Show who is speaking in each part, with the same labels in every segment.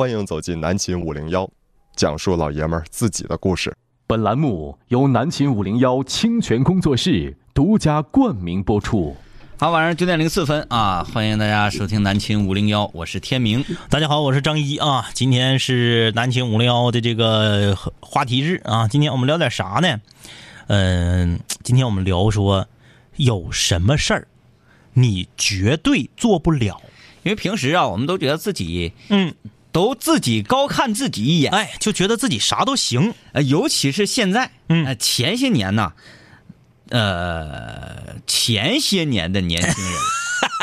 Speaker 1: 欢迎走进南秦五零幺，讲述老爷们儿自己的故事。
Speaker 2: 本栏目由南秦五零幺清泉工作室独家冠名播出。
Speaker 3: 好，晚上九点零四分啊，欢迎大家收听南秦五零幺，我是天明。
Speaker 4: 大家好，我是张一啊。今天是南秦五零幺的这个话题日啊。今天我们聊点啥呢？嗯、今天我们聊说有什么事儿你绝对做不了。
Speaker 3: 因为平时啊，我们都觉得自己
Speaker 4: 嗯，
Speaker 3: 都自己高看自己一眼，
Speaker 4: 哎，就觉得自己啥都行。
Speaker 3: 呃，尤其是现在，
Speaker 4: 嗯。
Speaker 3: 呃，前些年呢，呃，前些年的年轻人，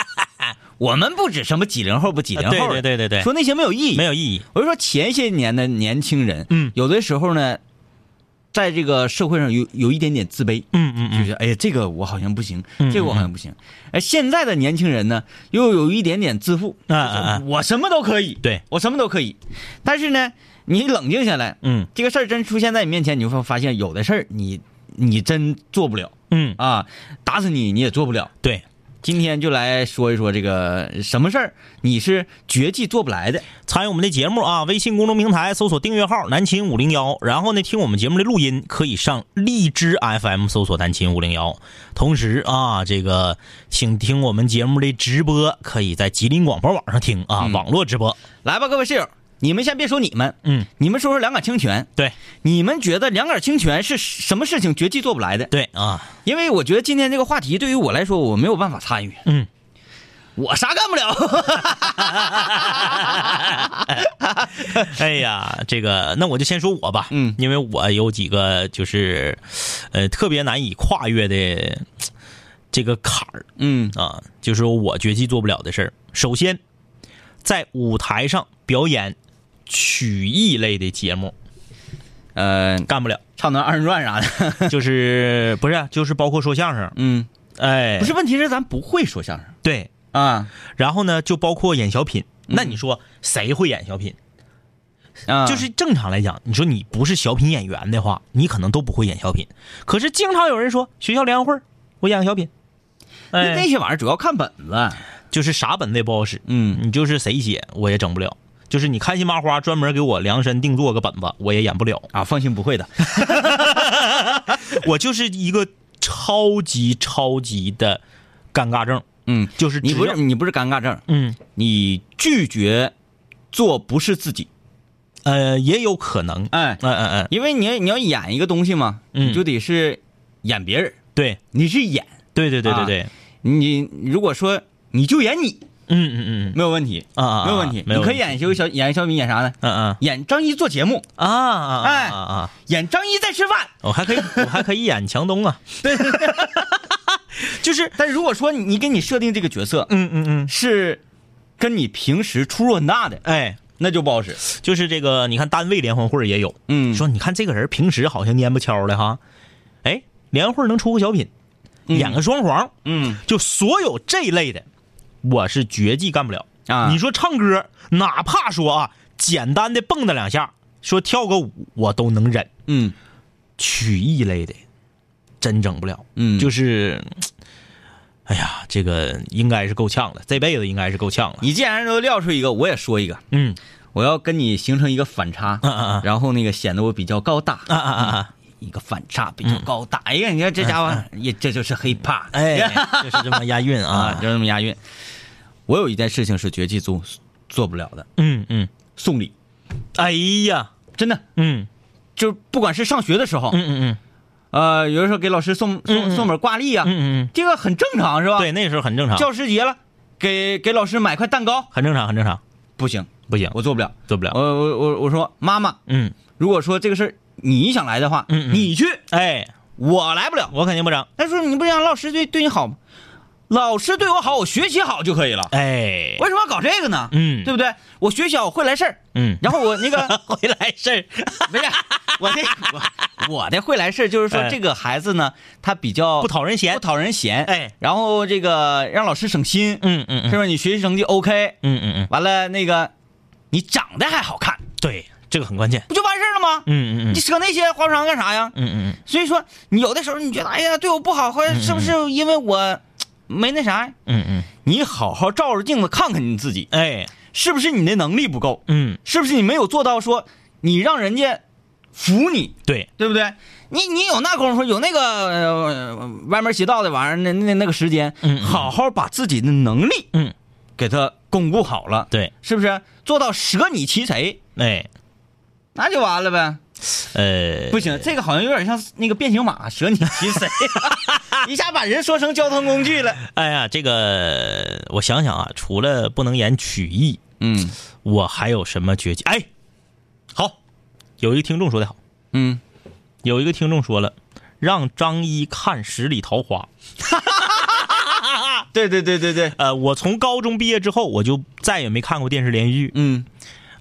Speaker 3: 我们不指什么几零后不几零后，
Speaker 4: 对对对对对。
Speaker 3: 说那些没有意义，
Speaker 4: 没有意义。
Speaker 3: 我就说前些年的年轻人，
Speaker 4: 嗯。
Speaker 3: 有的时候呢，在这个社会上有有一点点自卑，
Speaker 4: 嗯嗯嗯，
Speaker 3: 就是哎呀，这个我好像不行，
Speaker 4: 嗯
Speaker 3: 这个我好像不行。哎，现在的年轻人呢，又有一点点自负，
Speaker 4: 啊啊啊
Speaker 3: 我什么都可以，
Speaker 4: 对
Speaker 3: 我什么都可以。但是呢，你冷静下来，
Speaker 4: 嗯
Speaker 3: 这个事儿真出现在你面前，你就会发现有的事儿你你真做不了
Speaker 4: 嗯，
Speaker 3: 啊，打死你你也做不了。
Speaker 4: 对。
Speaker 3: 今天就来说一说这个什么事儿你是绝技做不来的。
Speaker 4: 参与我们的节目啊，微信公众平台搜索订阅号“南秦五零幺”，然后呢，听我们节目的录音可以上荔枝 FM 搜索“南秦五零幺”。同时啊，这个请听我们节目的直播，可以在吉林广播网上听啊，
Speaker 3: 嗯
Speaker 4: 网络直播。
Speaker 3: 来吧，各位室友，你们先别说你们，
Speaker 4: 嗯，
Speaker 3: 你们说说两杆清泉。
Speaker 4: 对
Speaker 3: 你们觉得两杆清泉是什么事情绝技做不来的？
Speaker 4: 对啊，
Speaker 3: 因为我觉得今天这个话题对于我来说，我没有办法参与。
Speaker 4: 嗯，
Speaker 3: 我啥干不了。
Speaker 4: 哎呀，这个那我就先说我吧，
Speaker 3: 嗯
Speaker 4: 因为我有几个就是呃特别难以跨越的这个坎儿
Speaker 3: 嗯
Speaker 4: 啊，就是我绝技做不了的事儿。首先，在舞台上表演曲艺类的节目。
Speaker 3: 呃，
Speaker 4: 干不了，
Speaker 3: 唱段二人转啥的。
Speaker 4: 就是不是就是包括说相声，
Speaker 3: 嗯，
Speaker 4: 哎，
Speaker 3: 不是，问题是咱不会说相声。
Speaker 4: 对，
Speaker 3: 啊。
Speaker 4: 然后呢就包括演小品。那你说谁会演小品？
Speaker 3: 啊，
Speaker 4: 就是正常来讲，你说你不是小品演员的话，你可能都不会演小品。可是经常有人说学校联欢会儿我演个小品，
Speaker 3: 那些玩意儿主要看本子。
Speaker 4: 就是啥本子也不好使，
Speaker 3: 嗯。
Speaker 4: 你就是谁写我也整不了。就是你开心麻花专门给我量身定做个本子，我也演不了。
Speaker 3: 啊，放心，不会的。
Speaker 4: 我就是一个超级超级的尴尬症，
Speaker 3: 嗯，
Speaker 4: 就是
Speaker 3: 你不是你不是尴尬症，
Speaker 4: 嗯。
Speaker 3: 你拒绝做不是自己。
Speaker 4: 呃也有可能，
Speaker 3: 哎，
Speaker 4: 嗯嗯嗯，
Speaker 3: 因为你你要演一个东西嘛，
Speaker 4: 嗯。
Speaker 3: 你就得是演别人，
Speaker 4: 对。
Speaker 3: 你是演。
Speaker 4: 对对对对
Speaker 3: 啊
Speaker 4: 对，
Speaker 3: 你如果说你就演你，
Speaker 4: 嗯嗯嗯。
Speaker 3: 没有问题，
Speaker 4: 啊啊，
Speaker 3: 没有问题。你可以演一个小演小品，演啥呢？
Speaker 4: 嗯嗯。
Speaker 3: 演张一做节目，
Speaker 4: 啊啊啊
Speaker 3: 哎
Speaker 4: 啊啊！
Speaker 3: 演张一在吃饭。
Speaker 4: 我还可以，我还可以演强东啊。对，就是，
Speaker 3: 但如果说你给你设定这个角色
Speaker 4: 嗯嗯嗯，
Speaker 3: 是跟你平时出入很大的，
Speaker 4: 哎，
Speaker 3: 那就不好使。
Speaker 4: 就是这个，你看单位联欢会也有，
Speaker 3: 嗯。
Speaker 4: 说你看这个人平时好像蔫不悄的哈，哎，联欢会能出个小品，
Speaker 3: 嗯。
Speaker 4: 演个双簧，
Speaker 3: 嗯。
Speaker 4: 就所有这一类的，我是绝技干不了。
Speaker 3: 啊，
Speaker 4: 你说唱歌，哪怕说啊，简单的蹦跶两下，说跳个舞，我都能忍。
Speaker 3: 嗯
Speaker 4: 曲艺类的，真整不了。
Speaker 3: 嗯，
Speaker 4: 就是，哎呀，这个应该是够呛了，这辈子应该是够呛了。
Speaker 3: 你既然都撂出一个，我也说一个，
Speaker 4: 嗯
Speaker 3: 我要跟你形成一个反差，
Speaker 4: 啊啊
Speaker 3: 然后那个显得我比较高大
Speaker 4: 啊啊啊啊！
Speaker 3: 一个反差比较高大。哎呀，你看这家伙也这就是 hiphop，
Speaker 4: 哎，就是这么押韵
Speaker 3: 啊，
Speaker 4: 啊。
Speaker 3: 就这么押韵。我有一件事情是绝技做做不了的，
Speaker 4: 嗯嗯，
Speaker 3: 送礼，
Speaker 4: 哎呀，
Speaker 3: 真的。
Speaker 4: 嗯。
Speaker 3: 就不管是上学的时候，
Speaker 4: 嗯嗯嗯。
Speaker 3: 呃，有的时候给老师送
Speaker 4: 嗯嗯
Speaker 3: 送送本挂历啊，
Speaker 4: 嗯嗯
Speaker 3: 这个很正常是吧？
Speaker 4: 嗯，，对，那时候很正常，
Speaker 3: 教师节了，给给老师买块蛋糕，
Speaker 4: 很正常，很正常。
Speaker 3: 不行，
Speaker 4: 不行，
Speaker 3: 我做不了。
Speaker 4: 做不了。
Speaker 3: 我我我我说妈妈，
Speaker 4: 嗯，
Speaker 3: 如果说这个事儿你想来的话，
Speaker 4: 嗯嗯
Speaker 3: 你去，
Speaker 4: 哎，
Speaker 3: 我来不了。
Speaker 4: 我肯定不整。
Speaker 3: 他说你不想老师对对你好吗？老师对我好，我学习好就可以了。
Speaker 4: 哎，
Speaker 3: 为什么要搞这个呢？
Speaker 4: 嗯
Speaker 3: 对不对？我学习好，我会来事儿，
Speaker 4: 嗯，
Speaker 3: 然后我那个
Speaker 4: 会来事儿。
Speaker 3: 不是我的我我的会来事儿，就是说
Speaker 4: 哎
Speaker 3: 这个孩子呢，他比较
Speaker 4: 不讨人嫌
Speaker 3: 不讨人嫌，
Speaker 4: 哎，
Speaker 3: 然后这个让老师省心，
Speaker 4: 嗯嗯是不
Speaker 3: 是吧？你学习成绩 OK，
Speaker 4: 嗯嗯嗯，
Speaker 3: 完了那个你长得还好看，
Speaker 4: 对，这个很关键。
Speaker 3: 不就完事儿了吗？
Speaker 4: 嗯嗯嗯
Speaker 3: 你扯那些花不上干啥呀？
Speaker 4: 嗯嗯嗯
Speaker 3: 所以说，你有的时候你觉得，哎呀，对我不好，或者是不是因为我没那啥？
Speaker 4: 嗯嗯，
Speaker 3: 你好好照着镜子看看你自己，
Speaker 4: 哎，
Speaker 3: 是不是你的能力不够？
Speaker 4: 嗯，
Speaker 3: 是不是你没有做到说你让人家服你，
Speaker 4: 对，
Speaker 3: 对不对？你你有那功夫，有那个、呃、歪门邪道的玩意儿，那那那个时间，
Speaker 4: 嗯嗯。
Speaker 3: 好好把自己的能力，
Speaker 4: 嗯，
Speaker 3: 给他巩固好了，
Speaker 4: 对，
Speaker 3: 是不是？做到舍你其谁，
Speaker 4: 哎，
Speaker 3: 那就完了呗。
Speaker 4: 呃，
Speaker 3: 不行，这个好像有点像那个变形马，舍你其谁，一下把人说成交通工具了。
Speaker 4: 哎呀，这个我想想啊，除了不能演曲艺，
Speaker 3: 嗯
Speaker 4: 我还有什么绝技？哎，好，有一个听众说的好，
Speaker 3: 嗯，
Speaker 4: 有一个听众说了，让张一看十里桃花。
Speaker 3: 对对对对对，
Speaker 4: 呃，我从高中毕业之后，我就再也没看过电视连续剧。
Speaker 3: 嗯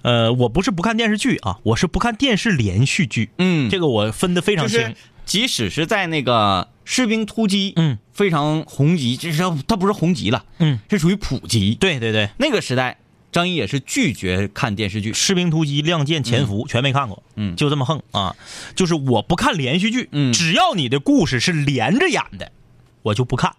Speaker 4: 呃，我不是不看电视剧啊，我是不看电视连续剧。
Speaker 3: 嗯，
Speaker 4: 这个我分得非常清。
Speaker 3: 就是即使是在那个士兵突击，
Speaker 4: 嗯，
Speaker 3: 非常红极，这是它不是红极了，
Speaker 4: 嗯，
Speaker 3: 是属于普及。
Speaker 4: 对对对，
Speaker 3: 那个时代，张译也是拒绝看电视剧。
Speaker 4: 士兵突击、亮剑、潜伏、全没看过，
Speaker 3: 嗯
Speaker 4: 就这么横啊！就是我不看连续剧，
Speaker 3: 嗯
Speaker 4: 只要你的故事是连着演的，我就不看。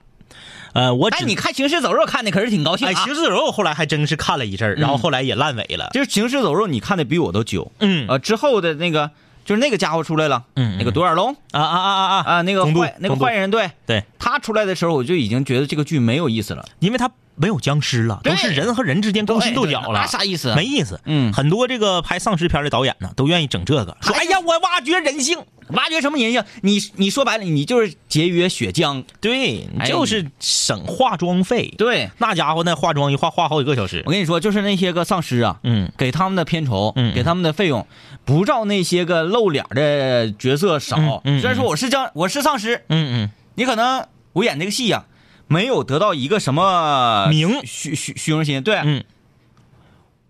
Speaker 4: 呃，我只
Speaker 3: 但你看《行尸走肉》看的可是挺高兴
Speaker 4: 哎，
Speaker 3: 啊
Speaker 4: 行。尸走肉后来还真是看了一阵儿，然后后来也烂尾了。
Speaker 3: 就是《行尸走肉》，你看的比我都久。
Speaker 4: 嗯
Speaker 3: 呃，之后的那个就是那个家伙出来了，
Speaker 4: 嗯嗯
Speaker 3: 那个独眼龙。
Speaker 4: 啊啊啊啊啊！
Speaker 3: 啊，那个坏那个坏人对，
Speaker 4: 对，
Speaker 3: 他出来的时候，我就已经觉得这个剧没有意思了，
Speaker 4: 因为他没有僵尸了，都是人和人之间勾心斗角了，
Speaker 3: 那啥意思啊
Speaker 4: 没意思。
Speaker 3: 嗯
Speaker 4: 很多这个拍丧尸片的导演呢，都愿意整这个，说
Speaker 3: 哎
Speaker 4: 哎呀，我挖掘人性。
Speaker 3: 挖掘什么人性？你你说白了，你就是节约血浆。
Speaker 4: 对，
Speaker 3: 哎
Speaker 4: 就是省化妆费。
Speaker 3: 对，
Speaker 4: 那家伙那化妆一化化好几个小时
Speaker 3: 我。跟你说，就是那些个丧尸啊，
Speaker 4: 嗯，
Speaker 3: 给他们的片酬，
Speaker 4: 嗯
Speaker 3: 给他们的费用，不照那些个露脸的角色少。虽然说我是僵，我是丧尸，
Speaker 4: 嗯嗯，
Speaker 3: 你可能我演这个戏呀、没有得到一个什么
Speaker 4: 名
Speaker 3: 虚虚虚荣心。对，
Speaker 4: 嗯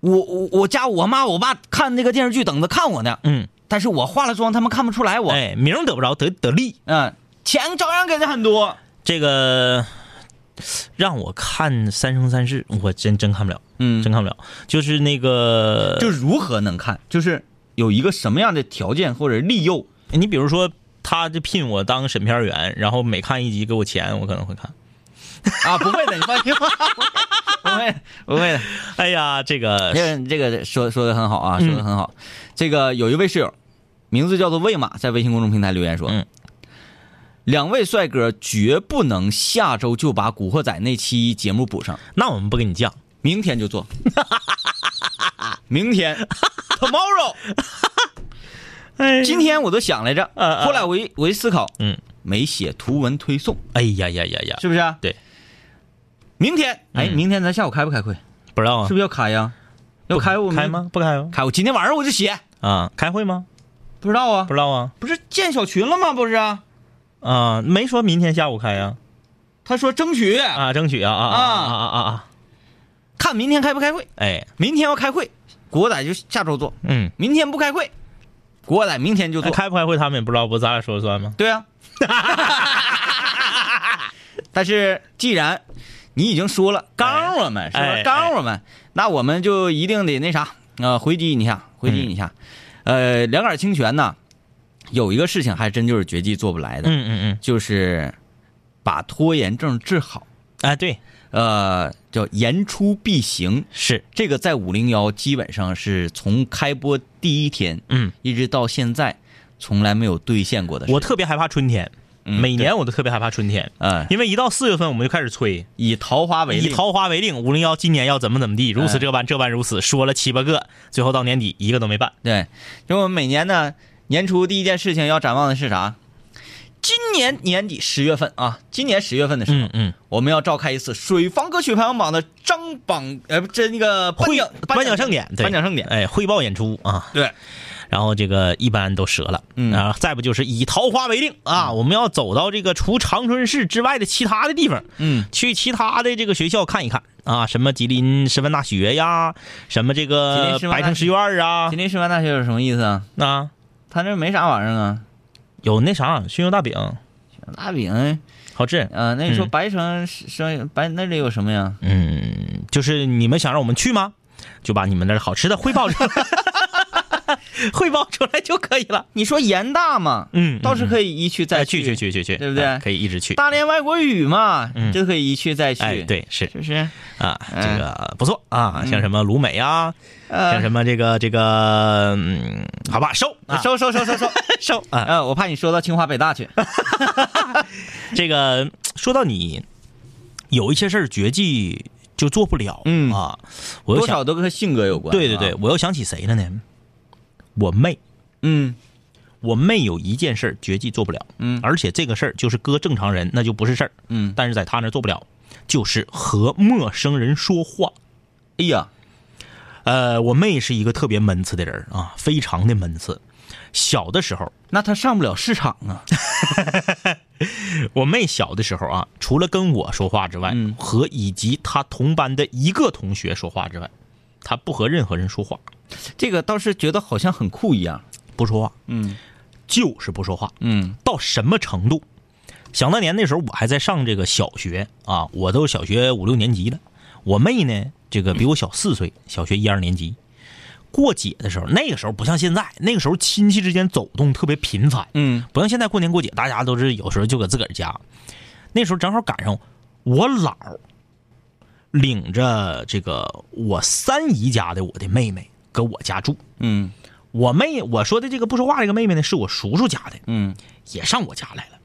Speaker 3: 我我我家我妈我爸看那个电视剧，等着看我呢。
Speaker 4: 嗯，
Speaker 3: 但是我化了妆，他们看不出来我。
Speaker 4: 哎，名儿得不着，得得利。
Speaker 3: 嗯，钱照样给的很多。
Speaker 4: 这个让我看《三生三世》，我真真看不了，
Speaker 3: 嗯
Speaker 4: 真看不了。就是那个，
Speaker 3: 就如何能看，就是有一个什么样的条件或者利诱。
Speaker 4: 你比如说，他就聘我当审片员，然后每看一集给我钱，我可能会看。
Speaker 3: 啊，不会的，你放心吧，不会，不会的。
Speaker 4: 哎呀，这个
Speaker 3: 这个这个说说的很好啊，说的很好。这个有一位室友，名字叫做魏马，在微信公众平台留言说：“
Speaker 4: 嗯
Speaker 3: 两位帅哥绝不能下周就把《古惑仔》那期节目补上，
Speaker 4: 那我们不跟你犟。
Speaker 3: 明天就做。明天，tomorrow。
Speaker 4: 哎
Speaker 3: 今天我都想来着，后来我一我一思考，
Speaker 4: 嗯，
Speaker 3: 没写图文推送，
Speaker 4: 哎呀呀呀呀，
Speaker 3: 是不是？
Speaker 4: 对。
Speaker 3: 明天，哎，
Speaker 4: 嗯
Speaker 3: 明天咱下午开不开会？
Speaker 4: 不知道啊
Speaker 3: 是？不是要开呀？要开我们
Speaker 4: 开？吗？不开吗？
Speaker 3: 开，我今天晚上我就写。
Speaker 4: 啊，开会吗？
Speaker 3: 不知道啊
Speaker 4: 不，知道啊。
Speaker 3: 不是建小群了吗？不是啊，
Speaker 4: 啊，没说明天下午开呀。
Speaker 3: 他说争取
Speaker 4: 啊，争取啊啊啊啊啊啊啊！
Speaker 3: 看明天开不开会。
Speaker 4: 哎，
Speaker 3: 明天要开会，国仔就下周做；
Speaker 4: 嗯，
Speaker 3: 明天不开会，国仔明天就做。
Speaker 4: 那开不开会他们也不知道，不咱俩说了算吗？
Speaker 3: 对啊。但是既然你已经说了刚我们是吧
Speaker 4: 哎？
Speaker 3: 刚我们，那我们就一定得那啥，呃，回击你一下，回击你一下。呃，两杆清泉呢，有一个事情还真就是绝技做不来的，
Speaker 4: 嗯嗯嗯，
Speaker 3: 就是把拖延症治好。
Speaker 4: 哎，对，
Speaker 3: 呃，叫言出必行，
Speaker 4: 是，
Speaker 3: 这个在五零幺基本上是从开播第一天
Speaker 4: 嗯，
Speaker 3: 一直到现在，从来没有兑现过的。
Speaker 4: 我特别害怕春天，
Speaker 3: 嗯
Speaker 4: 每年我都特别害怕春天，
Speaker 3: 嗯，
Speaker 4: 因为一到四月份我们就开始催，
Speaker 3: 以桃花为例，
Speaker 4: 以桃花为令，五零幺今年要怎么怎么地，如此这般，这般如此，说了七八个，最后到年底一个都没办。
Speaker 3: 对，就我们每年呢年初第一件事情要展望的是啥？今年年底十月份啊，今年十月份的时候，
Speaker 4: 嗯嗯，
Speaker 3: 我们要召开一次水房歌曲排行榜的张榜，呃，不，这那个颁
Speaker 4: 会
Speaker 3: 奖
Speaker 4: 颁奖盛典，对。
Speaker 3: 颁奖盛典。
Speaker 4: 哎，汇报演出啊，
Speaker 3: 对，
Speaker 4: 然后这个一般都折了，
Speaker 3: 嗯。
Speaker 4: 啊，再不就是以桃花为令啊，我们要走到这个除长春市之外的其他的地方，
Speaker 3: 嗯，
Speaker 4: 去其他的这个学校看一看啊，什么吉林师范大学呀，什么这
Speaker 3: 吉
Speaker 4: 个
Speaker 3: 林师范大学。
Speaker 4: 百城师院啊。
Speaker 3: 吉，林师范大学有什么意思啊？
Speaker 4: 啊，
Speaker 3: 他那没啥玩意儿啊，
Speaker 4: 有那啥熏肉大饼，
Speaker 3: 大饼，
Speaker 4: 好吃。
Speaker 3: 呃，那你说
Speaker 4: 嗯。
Speaker 3: 白城生白那里有什么呀？
Speaker 4: 嗯，就是你们想让我们去吗？就把你们那好吃的汇报出来。汇报出来就可以了。
Speaker 3: 你说盐大嘛，
Speaker 4: 嗯
Speaker 3: 倒是可以一去再
Speaker 4: 再去去去去去，
Speaker 3: 对不对
Speaker 4: 哎可以一直去。
Speaker 3: 大连外国语嘛，
Speaker 4: 嗯
Speaker 3: 就可以一去再去。
Speaker 4: 哎，，对，是
Speaker 3: 是不是？
Speaker 4: 啊，
Speaker 3: 嗯
Speaker 4: 这个不错啊，像什么鲁美啊，像
Speaker 3: 呃，
Speaker 4: 什么这个这个，嗯，好吧，收啊
Speaker 3: 收收收收收。
Speaker 4: 收 啊。
Speaker 3: 呃，我怕你说到清华北大去。
Speaker 4: 这个说到你有一些事儿绝技就做不了，
Speaker 3: 嗯
Speaker 4: 啊，我
Speaker 3: 多少都跟性格有关。
Speaker 4: 对对对，
Speaker 3: 啊，
Speaker 4: 我又想起谁了呢？我妹，
Speaker 3: 嗯
Speaker 4: 我妹有一件事儿绝技做不了，
Speaker 3: 嗯
Speaker 4: 而且这个事儿就是搁正常人那就不是事儿，
Speaker 3: 嗯。
Speaker 4: 但是在她那儿做不了，就是和陌生人说话。
Speaker 3: 哎呀，
Speaker 4: 呃，我妹是一个特别闷次的人啊，非常的闷次。小的时候，
Speaker 3: 那她上不了市场啊。
Speaker 4: 我妹小的时候啊，除了跟我说话之外，
Speaker 3: 嗯
Speaker 4: 和以及她同班的一个同学说话之外，她不和任何人说话，
Speaker 3: 这个倒是觉得好像很酷一样。
Speaker 4: 不说话，
Speaker 3: 嗯
Speaker 4: 就是不说话。
Speaker 3: 嗯
Speaker 4: 到什么程度？想当年那时候我还在上这个小学啊，我都小学五六年级了。我妹呢，这个比我小四岁，小学一二年级。过节的时候，那个时候不像现在，那个时候亲戚之间走动特别频繁，
Speaker 3: 嗯
Speaker 4: 不像现在过年过节，大家都是有时候就搁自个儿家。那时候正好赶上我姥儿领着这个我三姨家的我的妹妹搁我家住。
Speaker 3: 嗯。
Speaker 4: 我妹我说的这个不说话这个妹妹呢，是我叔叔家的，
Speaker 3: 嗯，
Speaker 4: 也上我家来了。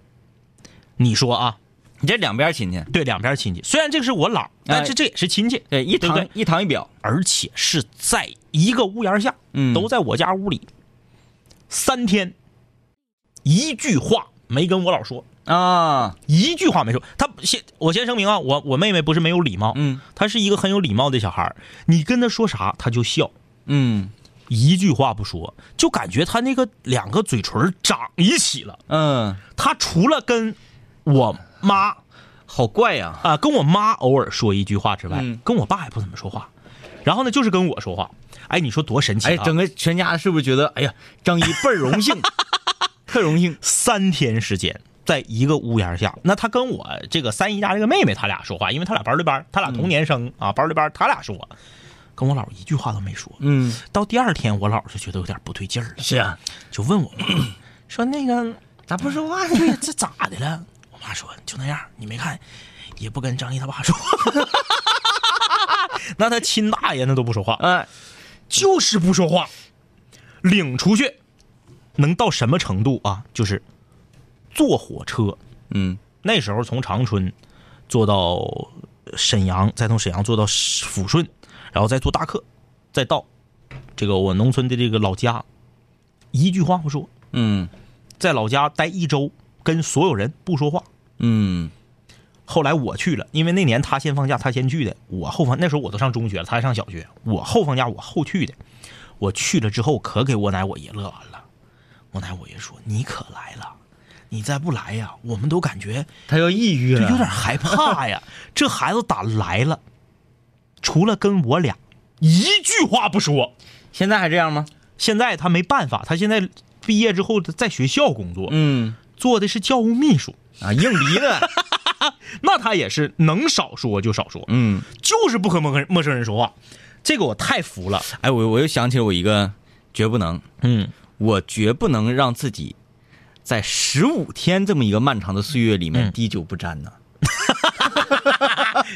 Speaker 4: 你说啊，
Speaker 3: 你这两边亲戚，
Speaker 4: 对，两边亲戚，虽然这个是我姥，但是这也是亲戚，
Speaker 3: 对，一堂
Speaker 4: 对？对
Speaker 3: 一堂一表。
Speaker 4: 而且是在一个屋檐下，
Speaker 3: 嗯。
Speaker 4: 都在我家屋里，三天，一句话没跟我姥说，
Speaker 3: 啊，
Speaker 4: 一句话没说。他先，我先声明啊，我我妹妹不是没有礼貌，
Speaker 3: 嗯
Speaker 4: 她是一个很有礼貌的小孩儿你跟她说啥，她就笑，
Speaker 3: 嗯
Speaker 4: 一句话不说，就感觉她那个两个嘴唇长一起了。
Speaker 3: 嗯，
Speaker 4: 她除了跟我妈
Speaker 3: 好怪呀。
Speaker 4: 啊，跟我妈偶尔说一句话之外，
Speaker 3: 嗯
Speaker 4: 跟我爸也不怎么说话。然后呢，就是跟我说话。哎，你说多神奇
Speaker 3: 哎，
Speaker 4: 啊！
Speaker 3: 整个全家是不是觉得，哎呀，张一倍儿荣幸，特荣幸？
Speaker 4: 三天时间，在一个屋檐下，那他跟我这个三姨家这个妹妹，他俩说话，因为他俩班对班，他俩同年生、啊，班对班，他俩说，跟我姥一句话都没说。
Speaker 3: 嗯，
Speaker 4: 到第二天，我姥就觉得有点不对劲儿了，
Speaker 3: 是啊，
Speaker 4: 就问我妈说：“那个，
Speaker 3: 咋不说话呢？
Speaker 4: 对，这咋的了？”我妈说：“就那样，你没看，也不跟张毅他爸说。”那他亲大爷那都不说话，
Speaker 3: 哎，
Speaker 4: 就是不说话，领出去能到什么程度啊？就是坐火车，
Speaker 3: 嗯
Speaker 4: 那时候从长春坐到沈阳，再从沈阳坐到抚顺，然后再坐大客，再到这个我农村的这个老家，一句话不说，
Speaker 3: 嗯
Speaker 4: 在老家待一周，跟所有人不说话。
Speaker 3: 嗯
Speaker 4: 后来我去了，因为那年他先放假，他先去的。我后放那时候我都上中学了，他还上小学。我后放假，我后去的。我去了之后，可给我奶我爷乐完了。我奶我爷说：“你可来了，你再不来呀，我们都感觉
Speaker 3: 他要抑郁了，
Speaker 4: 有点害怕呀。这孩子打来了？除了跟我俩一句话不说。
Speaker 3: 现在还这样吗？
Speaker 4: 现在他没办法，他现在毕业之后在学校工作，
Speaker 3: 嗯
Speaker 4: 做的是教务秘书。
Speaker 3: 啊，硬逼的，
Speaker 4: 那他也是能少说就少说。
Speaker 3: 嗯，
Speaker 4: 就是不和陌生陌生人说话，这个我太服了。
Speaker 3: 哎，我我又想起了我一个绝不能，
Speaker 4: 嗯，
Speaker 3: 我绝不能让自己在十五天这么一个漫长的岁月里面
Speaker 4: 嗯。
Speaker 3: 滴酒不沾呢。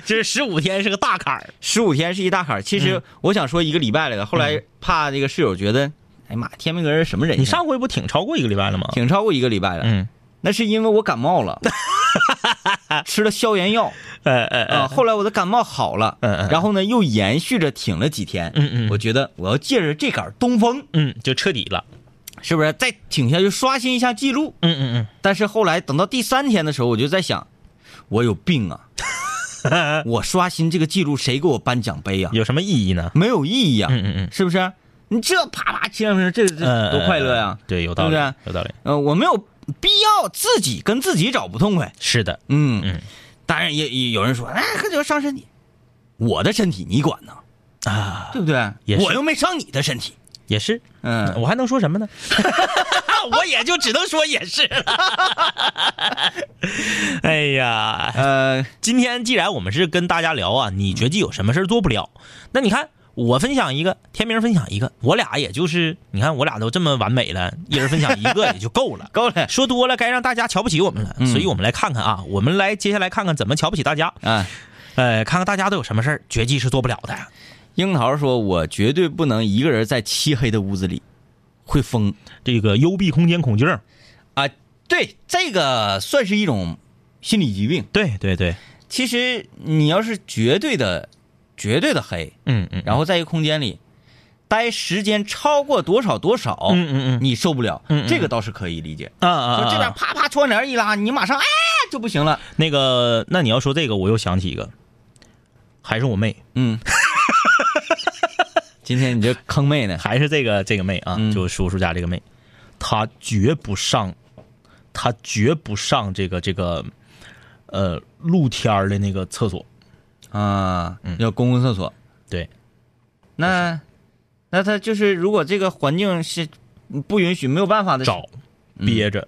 Speaker 4: 这 十五天是个大坎儿。
Speaker 3: 十五天是一大坎儿，其实我想说一个礼拜来的，后来怕这个室友觉得，哎呀妈，天明哥是什么人？
Speaker 4: 你上回不挺超过一个礼拜了吗？
Speaker 3: 挺超过一个礼拜的，
Speaker 4: 嗯，
Speaker 3: 那是因为我感冒了，吃了消炎药。
Speaker 4: 呃呃
Speaker 3: 啊，后来我的感冒好了，
Speaker 4: 嗯嗯
Speaker 3: 然后呢又延续着挺了几天，
Speaker 4: 嗯嗯。
Speaker 3: 我觉得我要借着这杆东风，
Speaker 4: 嗯，就彻底了。
Speaker 3: 是不是再挺下去刷新一下记录？
Speaker 4: 嗯嗯嗯
Speaker 3: 但是后来等到第三天的时候，我就在想，我有病啊！我刷新这个记录，谁给我颁奖杯啊
Speaker 4: 嗯，？有什么意义呢？
Speaker 3: 没有意义啊，
Speaker 4: 嗯嗯嗯，
Speaker 3: 是不是？你这啪啪七两分，这这
Speaker 4: 嗯
Speaker 3: 多快乐呀！
Speaker 4: 对，有道理，
Speaker 3: 对不对
Speaker 4: 有道理。
Speaker 3: 呃，我没有必要自己跟自己找不痛快。
Speaker 4: 是的，
Speaker 3: 嗯
Speaker 4: 嗯，
Speaker 3: 当然也也有人说，哎，喝酒伤身体，我的身体你管呢？
Speaker 4: 啊，
Speaker 3: 对不对？我又没伤你的身体。
Speaker 4: 也是。
Speaker 3: 嗯，
Speaker 4: 我还能说什么呢？我也就只能说也是了。哎呀，
Speaker 3: 呃，
Speaker 4: 今天既然我们是跟大家聊啊，你绝技有什么事儿做不了？那你看我分享一个，天明分享一个，我俩也就是你看我俩都这么完美了，一人分享一个 也就够了。
Speaker 3: 够了。
Speaker 4: 说多了该让大家瞧不起我们了，
Speaker 3: 嗯
Speaker 4: 所以我们来看看啊，我们来接下来看看怎么瞧不起大家。
Speaker 3: 啊，
Speaker 4: 呃，看看大家都有什么事儿，绝技是做不了的。
Speaker 3: 樱桃说：“我绝对不能一个人在漆黑的屋子里，会疯
Speaker 4: 这个幽闭空间恐惧症，
Speaker 3: 啊。”对，这个算是一种心理疾病。
Speaker 4: 对对对，
Speaker 3: 其实你要是绝对的、绝对的黑，
Speaker 4: 嗯嗯，
Speaker 3: 然后在一个空间里待时间超过多少多少，
Speaker 4: 嗯嗯嗯
Speaker 3: 你受不了，这个倒是可以理解。
Speaker 4: 啊啊啊，
Speaker 3: 就这边啪啪窗帘一拉，你马上哎就不行了。
Speaker 4: 那个，那你要说这个，我又想起一个，还是我妹，
Speaker 3: 嗯，今天你这坑妹呢？
Speaker 4: 还是这个这个妹啊，
Speaker 3: 嗯。
Speaker 4: 就叔叔家这个妹，她绝不上，她绝不上这个这个，呃，露天的那个厕所。
Speaker 3: 啊
Speaker 4: 嗯，
Speaker 3: 要公共厕所。
Speaker 4: 对，
Speaker 3: 那那他就是如果这个环境是不允许，没有办法的
Speaker 4: 找，憋着，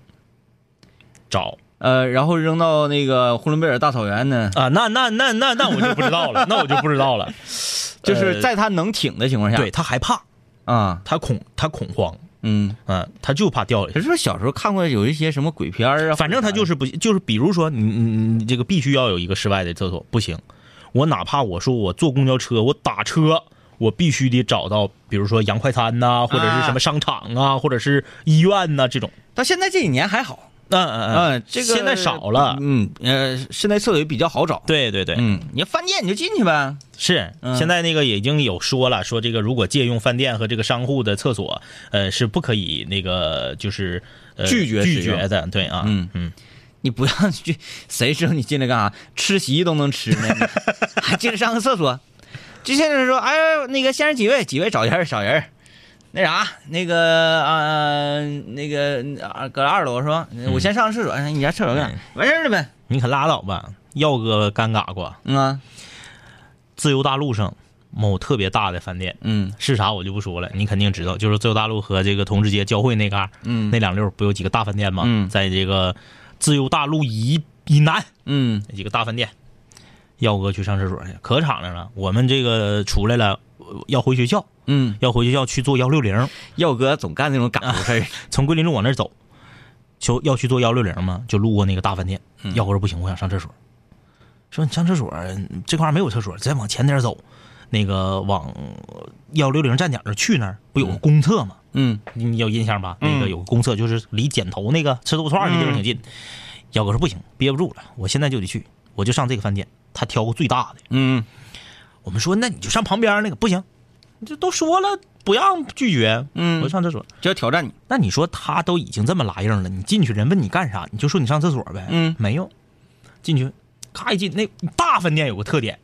Speaker 4: 找
Speaker 3: 呃，然后扔到那个呼伦贝尔大草原呢，
Speaker 4: 啊，那那那那那我就不知道了，那我就不知道了。
Speaker 3: 就是在他能挺的情况下，
Speaker 4: 对他害怕，
Speaker 3: 啊，
Speaker 4: 他恐他恐慌，
Speaker 3: 嗯。
Speaker 4: 嗯，他就怕掉下去。
Speaker 3: 可是说小时候看过有一些什么鬼片啊，
Speaker 4: 反正他就是不就是，比如说你你你你这个必须要有一个室外的厕所，不行。我哪怕我说我坐公交车，我打车，我必须得找到，比如说洋快餐呐、或者是什么商场啊，或者是医院呐、这种。
Speaker 3: 到现在这几年还好，
Speaker 4: 嗯嗯
Speaker 3: 嗯，这个
Speaker 4: 现在少了。
Speaker 3: 嗯呃，室内厕所也比较好找，
Speaker 4: 对对对，
Speaker 3: 嗯，你饭店你就进去呗，
Speaker 4: 是
Speaker 3: 嗯
Speaker 4: 现在那个已经有说了，说这个如果借用饭店和这个商户的厕所，呃，是不可以那个就是、呃、
Speaker 3: 拒绝
Speaker 4: 拒绝的。对啊，
Speaker 3: 嗯
Speaker 4: 嗯，
Speaker 3: 你不要去，谁知道你进来干啥？吃席都能吃呢，还进来上个厕所？就现在说，哎，那个先生几位？几位找人儿找人儿那啥，那个啊、那个啊，搁二楼是吧？我先上个厕所，哎你家厕所干啥？完事儿了呗。
Speaker 4: 你可拉倒吧，耀哥尴尬过。
Speaker 3: 嗯啊，
Speaker 4: 自由大陆上某特别大的饭店
Speaker 3: 嗯
Speaker 4: 是啥我就不说了，你肯定知道，就是自由大陆和这个同志街交汇那嘎、
Speaker 3: 嗯
Speaker 4: 那两溜不有几个大饭店吗？
Speaker 3: 嗯
Speaker 4: 在这个自由大陆以以南
Speaker 3: 嗯
Speaker 4: 几个大饭店，耀哥去上厕所去，可敞亮了。我们这个出来了，呃要回学校，
Speaker 3: 嗯，
Speaker 4: 要回学校去做幺六零，
Speaker 3: 耀哥总干那种赶路事儿。
Speaker 4: 从桂林路往那儿走，就要去做幺六零嘛，就路过那个大饭店。
Speaker 3: 嗯
Speaker 4: 耀哥说不行，我想上厕所。说你上厕所这块儿没有厕所，再往前点走，那个往幺六零站点那儿去那儿不有个公厕吗？
Speaker 3: 嗯
Speaker 4: 你你有印象吧？
Speaker 3: 嗯
Speaker 4: 那个有个公厕，就是离剪头那个吃豆腐串儿那地方挺近。耀哥说不行，憋不住了，我现在就得去，我就上这个饭店。他挑个最大的。
Speaker 3: 嗯
Speaker 4: 我们说那你就上旁边那个，不行，你这都说了不让拒绝，
Speaker 3: 嗯
Speaker 4: 我就上厕所。
Speaker 3: 就要挑战你。
Speaker 4: 那你说他都已经这么拉硬了，你进去人问你干啥，你就说你上厕所呗。
Speaker 3: 嗯
Speaker 4: 没有，进去，咔一进那大饭店有个特点，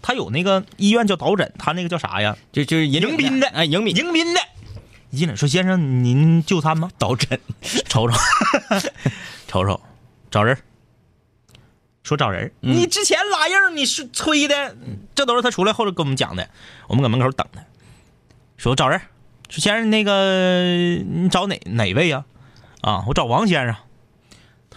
Speaker 4: 他有那个医院叫导诊，他那个叫啥呀？
Speaker 3: 就就是迎
Speaker 4: 迎宾的
Speaker 3: 哎，迎宾
Speaker 4: 迎宾的。一进来说先生您就餐吗？
Speaker 3: 导诊。
Speaker 4: 瞅瞅，瞅瞅，找人儿。说找人你之前拉硬儿，你是催的，这都是他出来后头跟我们讲的。我们搁门口等他，说找人儿，说先生那个你找哪哪位呀、啊？我找王先生。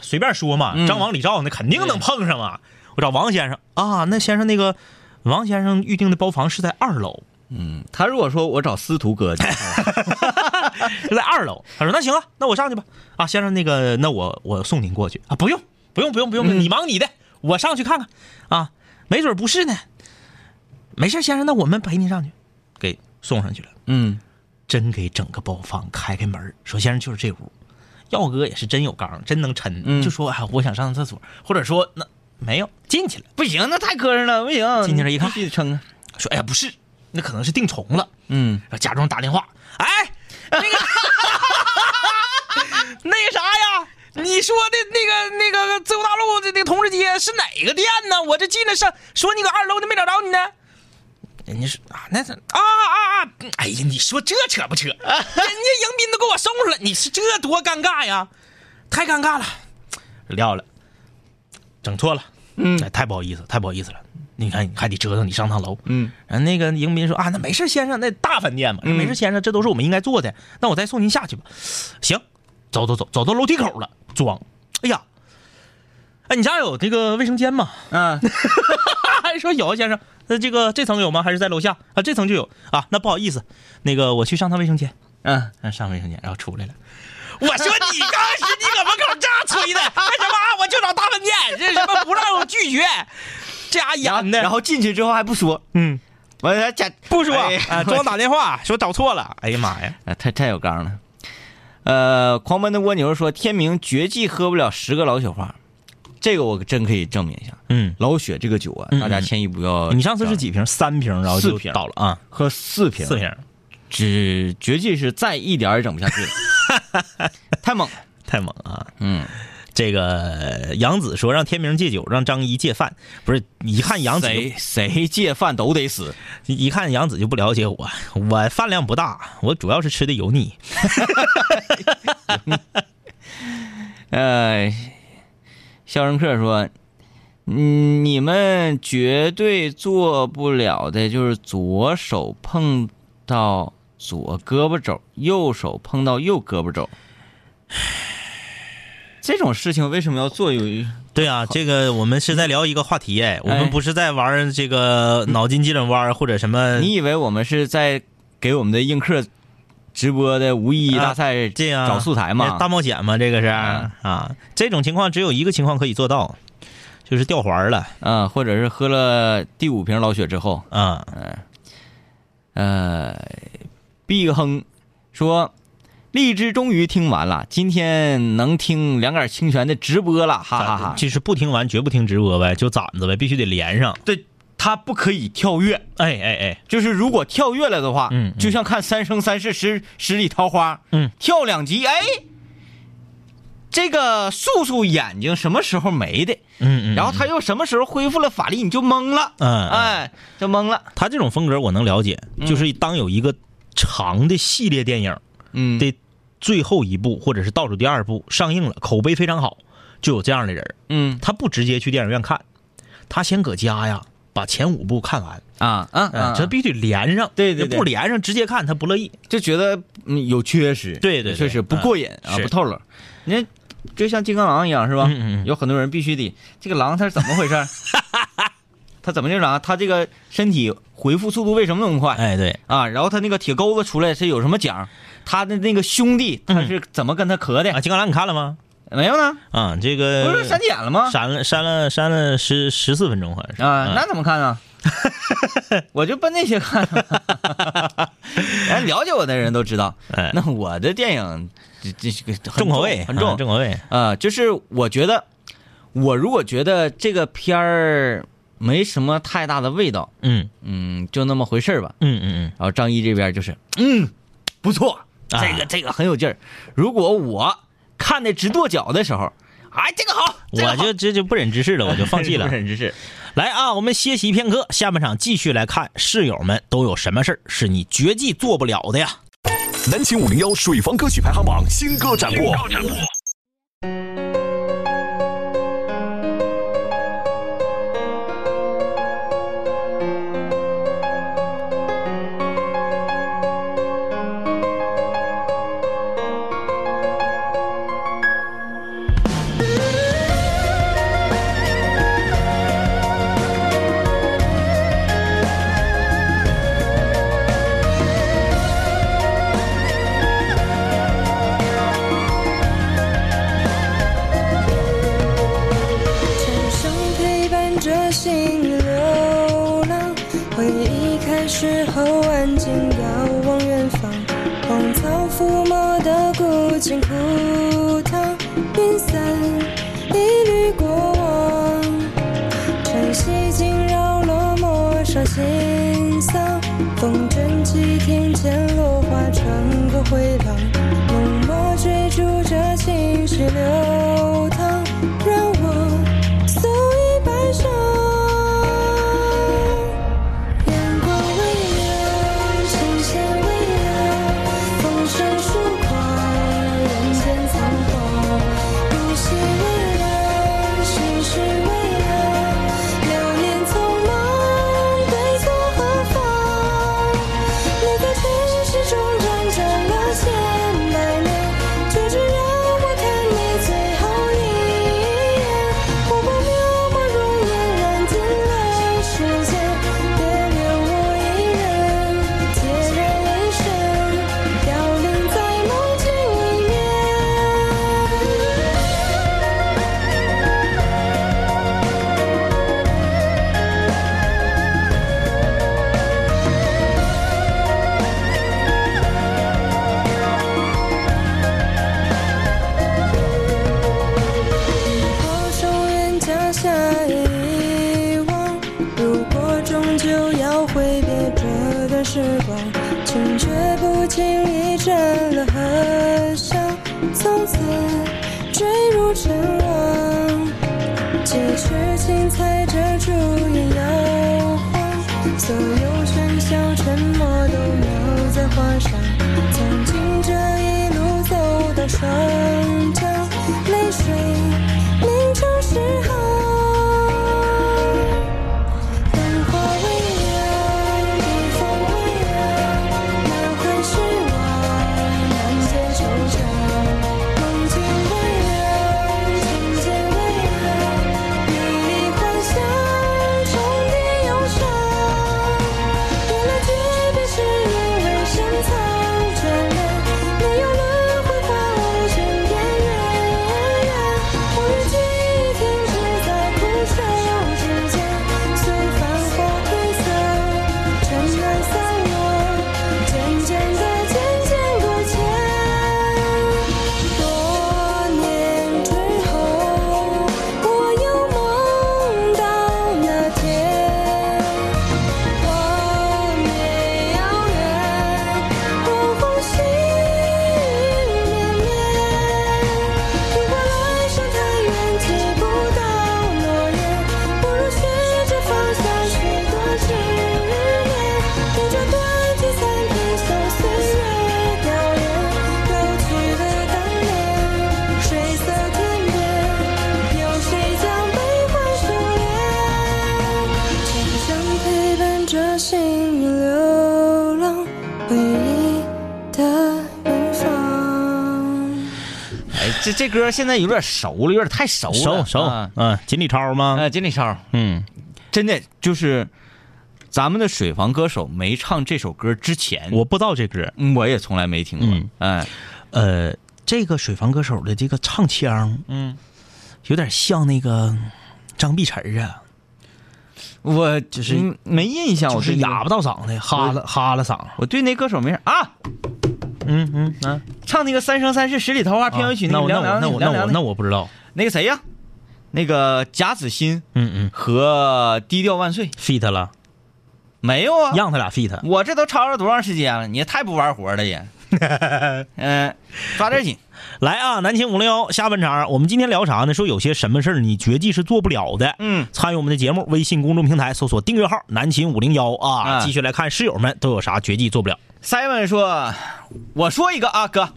Speaker 4: 随便说嘛，
Speaker 3: 嗯
Speaker 4: 张王李赵那肯定能碰上啊。我找王先生啊，那先生那个王先生预定的包房是在二楼，
Speaker 3: 嗯，他如果说我找司徒哥，
Speaker 4: 是在二楼。他说那行啊，那我上去吧。啊，先生那个，那我我送您过去啊，不用不用不用不用，
Speaker 3: 嗯
Speaker 4: 你忙你的，我上去看看啊，没准不是呢。没事，先生，那我们陪您上去，给送上去了。
Speaker 3: 嗯
Speaker 4: 真给整个包房开开门儿说先生就是这屋。耀哥也是真有刚，真能抻，
Speaker 3: 嗯
Speaker 4: 就说哎，我想上厕所，或者说那没有进去了，
Speaker 3: 不行，那太磕碜了，不行。
Speaker 4: 进去了一看
Speaker 3: 必须得撑啊。
Speaker 4: 说哎呀不是，那可能是定重了，
Speaker 3: 嗯
Speaker 4: 假装打电话，哎，那个那个啥呀，你说的那个那个自由大陆的那个同志街是哪个店呢？我这进来上说你搁二楼的没找着你呢。人家说啊，那是啊啊啊！哎呀，你说这扯不扯？人家迎宾都给我送上了，你是这多尴尬呀，太尴尬了，撂了，整错了，
Speaker 3: 嗯，
Speaker 4: 太不好意思，太不好意思了。你看，还得折腾你上趟楼，
Speaker 3: 嗯
Speaker 4: 然后那个迎宾说啊，那没事，先生，那大饭店嘛，没事，先生，这都是我们应该做的。那我再送您下去吧。行，走走走，走到楼梯口了，装。哎呀，哎，你家有这个卫生间吗？
Speaker 3: 嗯，
Speaker 4: 还说有，先生。那这个这层有吗？还是在楼下啊？这层就有啊。那不好意思，那个我去上趟卫生间。
Speaker 3: 嗯，
Speaker 4: 嗯，上卫生间，然后出来了。我说你当时你搁门口这样催的，干什么？我就找大饭店，这什么不让我拒绝，这家演的。
Speaker 3: 然后进去之后还不说，
Speaker 4: 嗯，
Speaker 3: 完了家
Speaker 4: 不说
Speaker 3: 哎
Speaker 4: 啊，装打电话说找错了。哎呀妈呀！
Speaker 3: 啊，太太有刚了。呃，狂奔的蜗牛说，天明绝技喝不了十个老雪花，这个我真可以证明一下。
Speaker 4: 嗯，
Speaker 3: 老雪这个酒啊，
Speaker 4: 嗯
Speaker 3: 大家千亿不要。
Speaker 4: 你上次是？几瓶？三瓶，然后就
Speaker 3: 四瓶
Speaker 4: 倒了啊，
Speaker 3: 喝四瓶，
Speaker 4: 四瓶，
Speaker 3: 只绝技是再一点也整不下去了，太猛了。
Speaker 4: 太猛啊！
Speaker 3: 嗯，
Speaker 4: 这个杨子说让天明戒酒，让张一戒饭，不是？一看杨子
Speaker 3: 谁谁戒饭都得死。
Speaker 4: 一看杨子就不了解我，我饭量不大，我主要是吃的油腻。
Speaker 3: 呃，肖申克说：“嗯，你们绝对做不了的，就是左手碰到左胳膊肘，右手碰到右胳膊肘。这种事情为什么要做？有
Speaker 4: 对啊，这个我们是在聊一个话题哎，我们不是在玩这个脑筋急转弯或者什么。
Speaker 3: 你以为我们是在给我们的映客直播的无意义大赛
Speaker 4: 这样
Speaker 3: 找素材吗？
Speaker 4: 大冒险吗？这个是
Speaker 3: 啊
Speaker 4: 啊，这种情况只有一个情况可以做到，就是掉环了
Speaker 3: 啊，或者是喝了第五瓶老雪之后，
Speaker 4: 啊。
Speaker 3: 呃，毕亨说，荔枝终于听完了，今天能听两杆清泉的直播了，哈哈哈。
Speaker 4: 就是不听完绝不听直播呗，就攒着呗，必须得连上。
Speaker 3: 对，他不可以跳跃，
Speaker 4: 哎哎哎，
Speaker 3: 就是如果跳跃了的话，
Speaker 4: 嗯嗯。
Speaker 3: 就像看《三生三世十十里桃花》，
Speaker 4: 嗯，
Speaker 3: 跳两集，哎，这个素素眼睛什么时候没的？
Speaker 4: 嗯嗯，
Speaker 3: 然后他又什么时候恢复了法力，你就懵了，
Speaker 4: 嗯，
Speaker 3: 哎，就懵了，
Speaker 4: 他这种风格我能了解，就是当有一个长的系列电影
Speaker 3: 嗯，
Speaker 4: 的最后一部或者是倒数第二部上映了，口碑非常好，就有这样的人儿，
Speaker 3: 嗯。
Speaker 4: 他不直接去电影院看，他先搁家呀把前五部看完，
Speaker 3: 啊啊
Speaker 4: 嗯，
Speaker 3: 啊，
Speaker 4: 这必须得连上，
Speaker 3: 对对对。
Speaker 4: 不连上直接看他不乐意。
Speaker 3: 就觉得嗯有缺失，
Speaker 4: 对对对。
Speaker 3: 确实不过瘾啊，不透了。你看，就像金刚狼一样是吧？
Speaker 4: 嗯嗯嗯。
Speaker 3: 有很多人必须得这个狼它是怎么回事儿？它怎么这狼？它这个身体恢复速度为什么那么快
Speaker 4: 哎，对，
Speaker 3: 啊？然后他那个铁钩子出来是有什么奖？他的那个兄弟他是怎么跟他磕的？
Speaker 4: 啊，金刚狼你看了吗？
Speaker 3: 没有呢，
Speaker 4: 啊，这个
Speaker 3: 不是删减了吗？
Speaker 4: 删了删了删了十十四分钟好像是
Speaker 3: 啊，
Speaker 4: 嗯
Speaker 3: 那怎么看啊？我就奔那些看，哎，了解我的人都知道。
Speaker 4: 哎
Speaker 3: 那我的电影这这是个
Speaker 4: 重口味
Speaker 3: 很重
Speaker 4: 啊重口味。
Speaker 3: 啊、就是我觉得，我如果觉得这个片儿没什么太大的味道，
Speaker 4: 嗯
Speaker 3: 嗯，就那么回事儿吧。
Speaker 4: 嗯嗯嗯
Speaker 3: 然后张一这边就是，嗯，不错，
Speaker 4: 啊
Speaker 3: 这个这个很有劲儿。如果我看的直跺脚的时候，哎，这个好，这
Speaker 4: 嗯，
Speaker 3: 个好
Speaker 4: 我就这就不忍直视了，我就放弃了
Speaker 3: 不。忍直视。
Speaker 4: 来啊，我们歇息片刻，下半场继续来看室友们都有什么事儿是你绝技做不了的呀？
Speaker 5: 南秦五零幺水房歌曲排行榜新歌展播。
Speaker 6: 风卷起庭前落花穿过回廊，浓墨追逐着情绪流走
Speaker 3: 歌现在有点熟了，有点太熟了。
Speaker 4: 熟熟，
Speaker 3: 啊
Speaker 4: 嗯，锦鲤超吗？
Speaker 3: 呃，锦鲤超，
Speaker 4: 嗯，
Speaker 3: 真的就是咱们的水房歌手没唱这首歌之前，
Speaker 4: 我不知道这歌。
Speaker 3: 嗯我也从来没听过。
Speaker 4: 嗯
Speaker 3: 哎，
Speaker 4: 呃，这个水房歌手的这个唱腔，
Speaker 3: 嗯，
Speaker 4: 有点像那个张碧晨啊，
Speaker 3: 我就是没印象，
Speaker 4: 就是
Speaker 3: 我对那个
Speaker 4: 哑巴到嗓的，哈了哈了嗓。
Speaker 3: 我对那歌手没啥啊，
Speaker 4: 嗯嗯啊，
Speaker 3: 唱那个《三生三世十里桃花》片尾曲
Speaker 4: 那我那
Speaker 3: 个凉凉
Speaker 4: 我那我那我不知道。
Speaker 3: 那个谁呀？那个贾子欣
Speaker 4: 嗯嗯
Speaker 3: 和低调万岁
Speaker 4: ，fit 了，
Speaker 3: 没有啊？
Speaker 4: 让他俩 fit。
Speaker 3: 我这都吵了多长时间了？你也太不玩活了也。嗯，抓点紧。
Speaker 4: 来啊，南秦五零幺下半场，我们今天聊啥呢？说有些什么事儿你绝技是做不了的。
Speaker 3: 嗯，
Speaker 4: 参与我们的节目，微信公众平台搜索订阅号“南秦五零幺”啊，
Speaker 3: 啊
Speaker 4: 继续来看室友们都有啥绝技做不了。
Speaker 3: Simon 说：“我说一个啊，哥，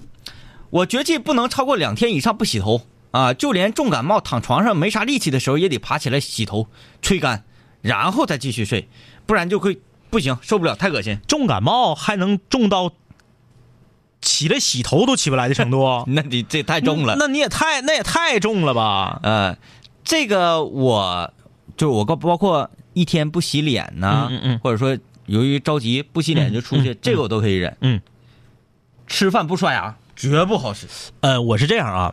Speaker 3: 我绝技不能超过两天以上不洗头啊，就连重感冒躺床上没啥力气的时候，也得爬起来洗头、吹干，然后再继续睡，不然就会不行，受不了，太恶心。
Speaker 4: 重感冒还能重到起来洗头都起不来的程度？
Speaker 3: 那你这太重了。
Speaker 4: 那你也太那也太重了吧？
Speaker 3: 呃，这个我就是我包包括一天不洗脸呐、
Speaker 4: 嗯嗯嗯
Speaker 3: 或者说由于着急不洗脸就出去，
Speaker 4: 嗯嗯
Speaker 3: 这个我都可以忍。
Speaker 4: 嗯，
Speaker 3: 吃饭不刷牙绝不好使。
Speaker 4: 呃，我是这样啊，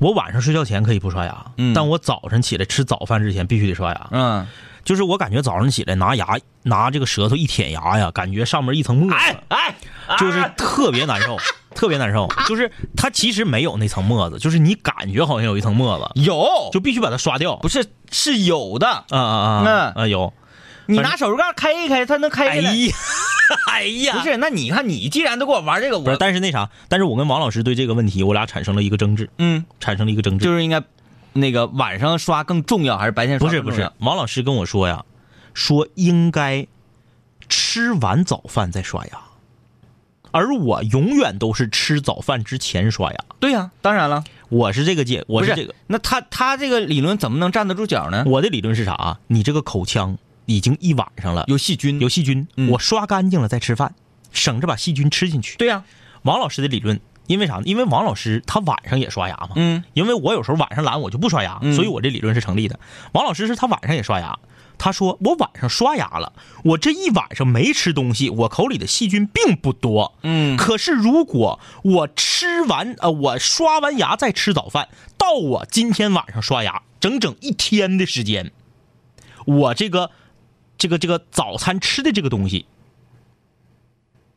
Speaker 4: 我晚上睡觉前可以不刷牙，
Speaker 3: 嗯
Speaker 4: 但我早晨起来吃早饭之前必须得刷牙。
Speaker 3: 嗯，
Speaker 4: 就是我感觉早上起来拿牙拿这个舌头一舔牙呀，感觉上面一层沫子，
Speaker 3: 哎哎，
Speaker 4: 就是
Speaker 3: 啊
Speaker 4: 特别难受，特别难受。就是它其实没有那层沫子，就是你感觉好像有一层沫子，
Speaker 3: 有
Speaker 4: 就必须把它刷掉。
Speaker 3: 不是是有的。
Speaker 4: 啊啊啊
Speaker 3: 嗯
Speaker 4: 啊有。
Speaker 3: 你拿手指盖开一开，它能开
Speaker 4: 哎
Speaker 3: 开来。
Speaker 4: 呀，哎呀，
Speaker 3: 不是，那你看，你既然都给我玩这个，
Speaker 4: 不是，
Speaker 3: 我
Speaker 4: 但是那啥，但是我跟王老师对这个问题，我俩产生了一个争执，
Speaker 3: 嗯，
Speaker 4: 产生了一个争执。
Speaker 3: 就是应该那个晚上刷更重要，还是白天刷
Speaker 4: 不是不是王老师跟我说呀，说应该吃完早饭再刷牙，而我永远都是吃早饭之前刷牙。
Speaker 3: 对呀、当然了，
Speaker 4: 我是这个解，我
Speaker 3: 不是
Speaker 4: 这个，
Speaker 3: 那他他这个理论怎么能站得住脚呢？
Speaker 4: 我的理论是啥啊？你这个口腔已经一晚上了，
Speaker 3: 有细菌，
Speaker 4: 有细菌，
Speaker 3: 嗯。
Speaker 4: 我刷干净了再吃饭，省着把细菌吃进去。
Speaker 3: 对呀、
Speaker 4: 王老师的理论，因为啥呢？因为王老师他晚上也刷牙嘛，
Speaker 3: 嗯，
Speaker 4: 因为我有时候晚上懒，我就不刷牙，
Speaker 3: 嗯。
Speaker 4: 所以我这理论是成立的。王老师是他晚上也刷牙，他说我晚上刷牙了，我这一晚上没吃东西，我口里的细菌并不多，
Speaker 3: 嗯。
Speaker 4: 可是如果我吃完呃我刷完牙再吃早饭，到我今天晚上刷牙整整一天的时间，我这个这个这个早餐吃的这个东西，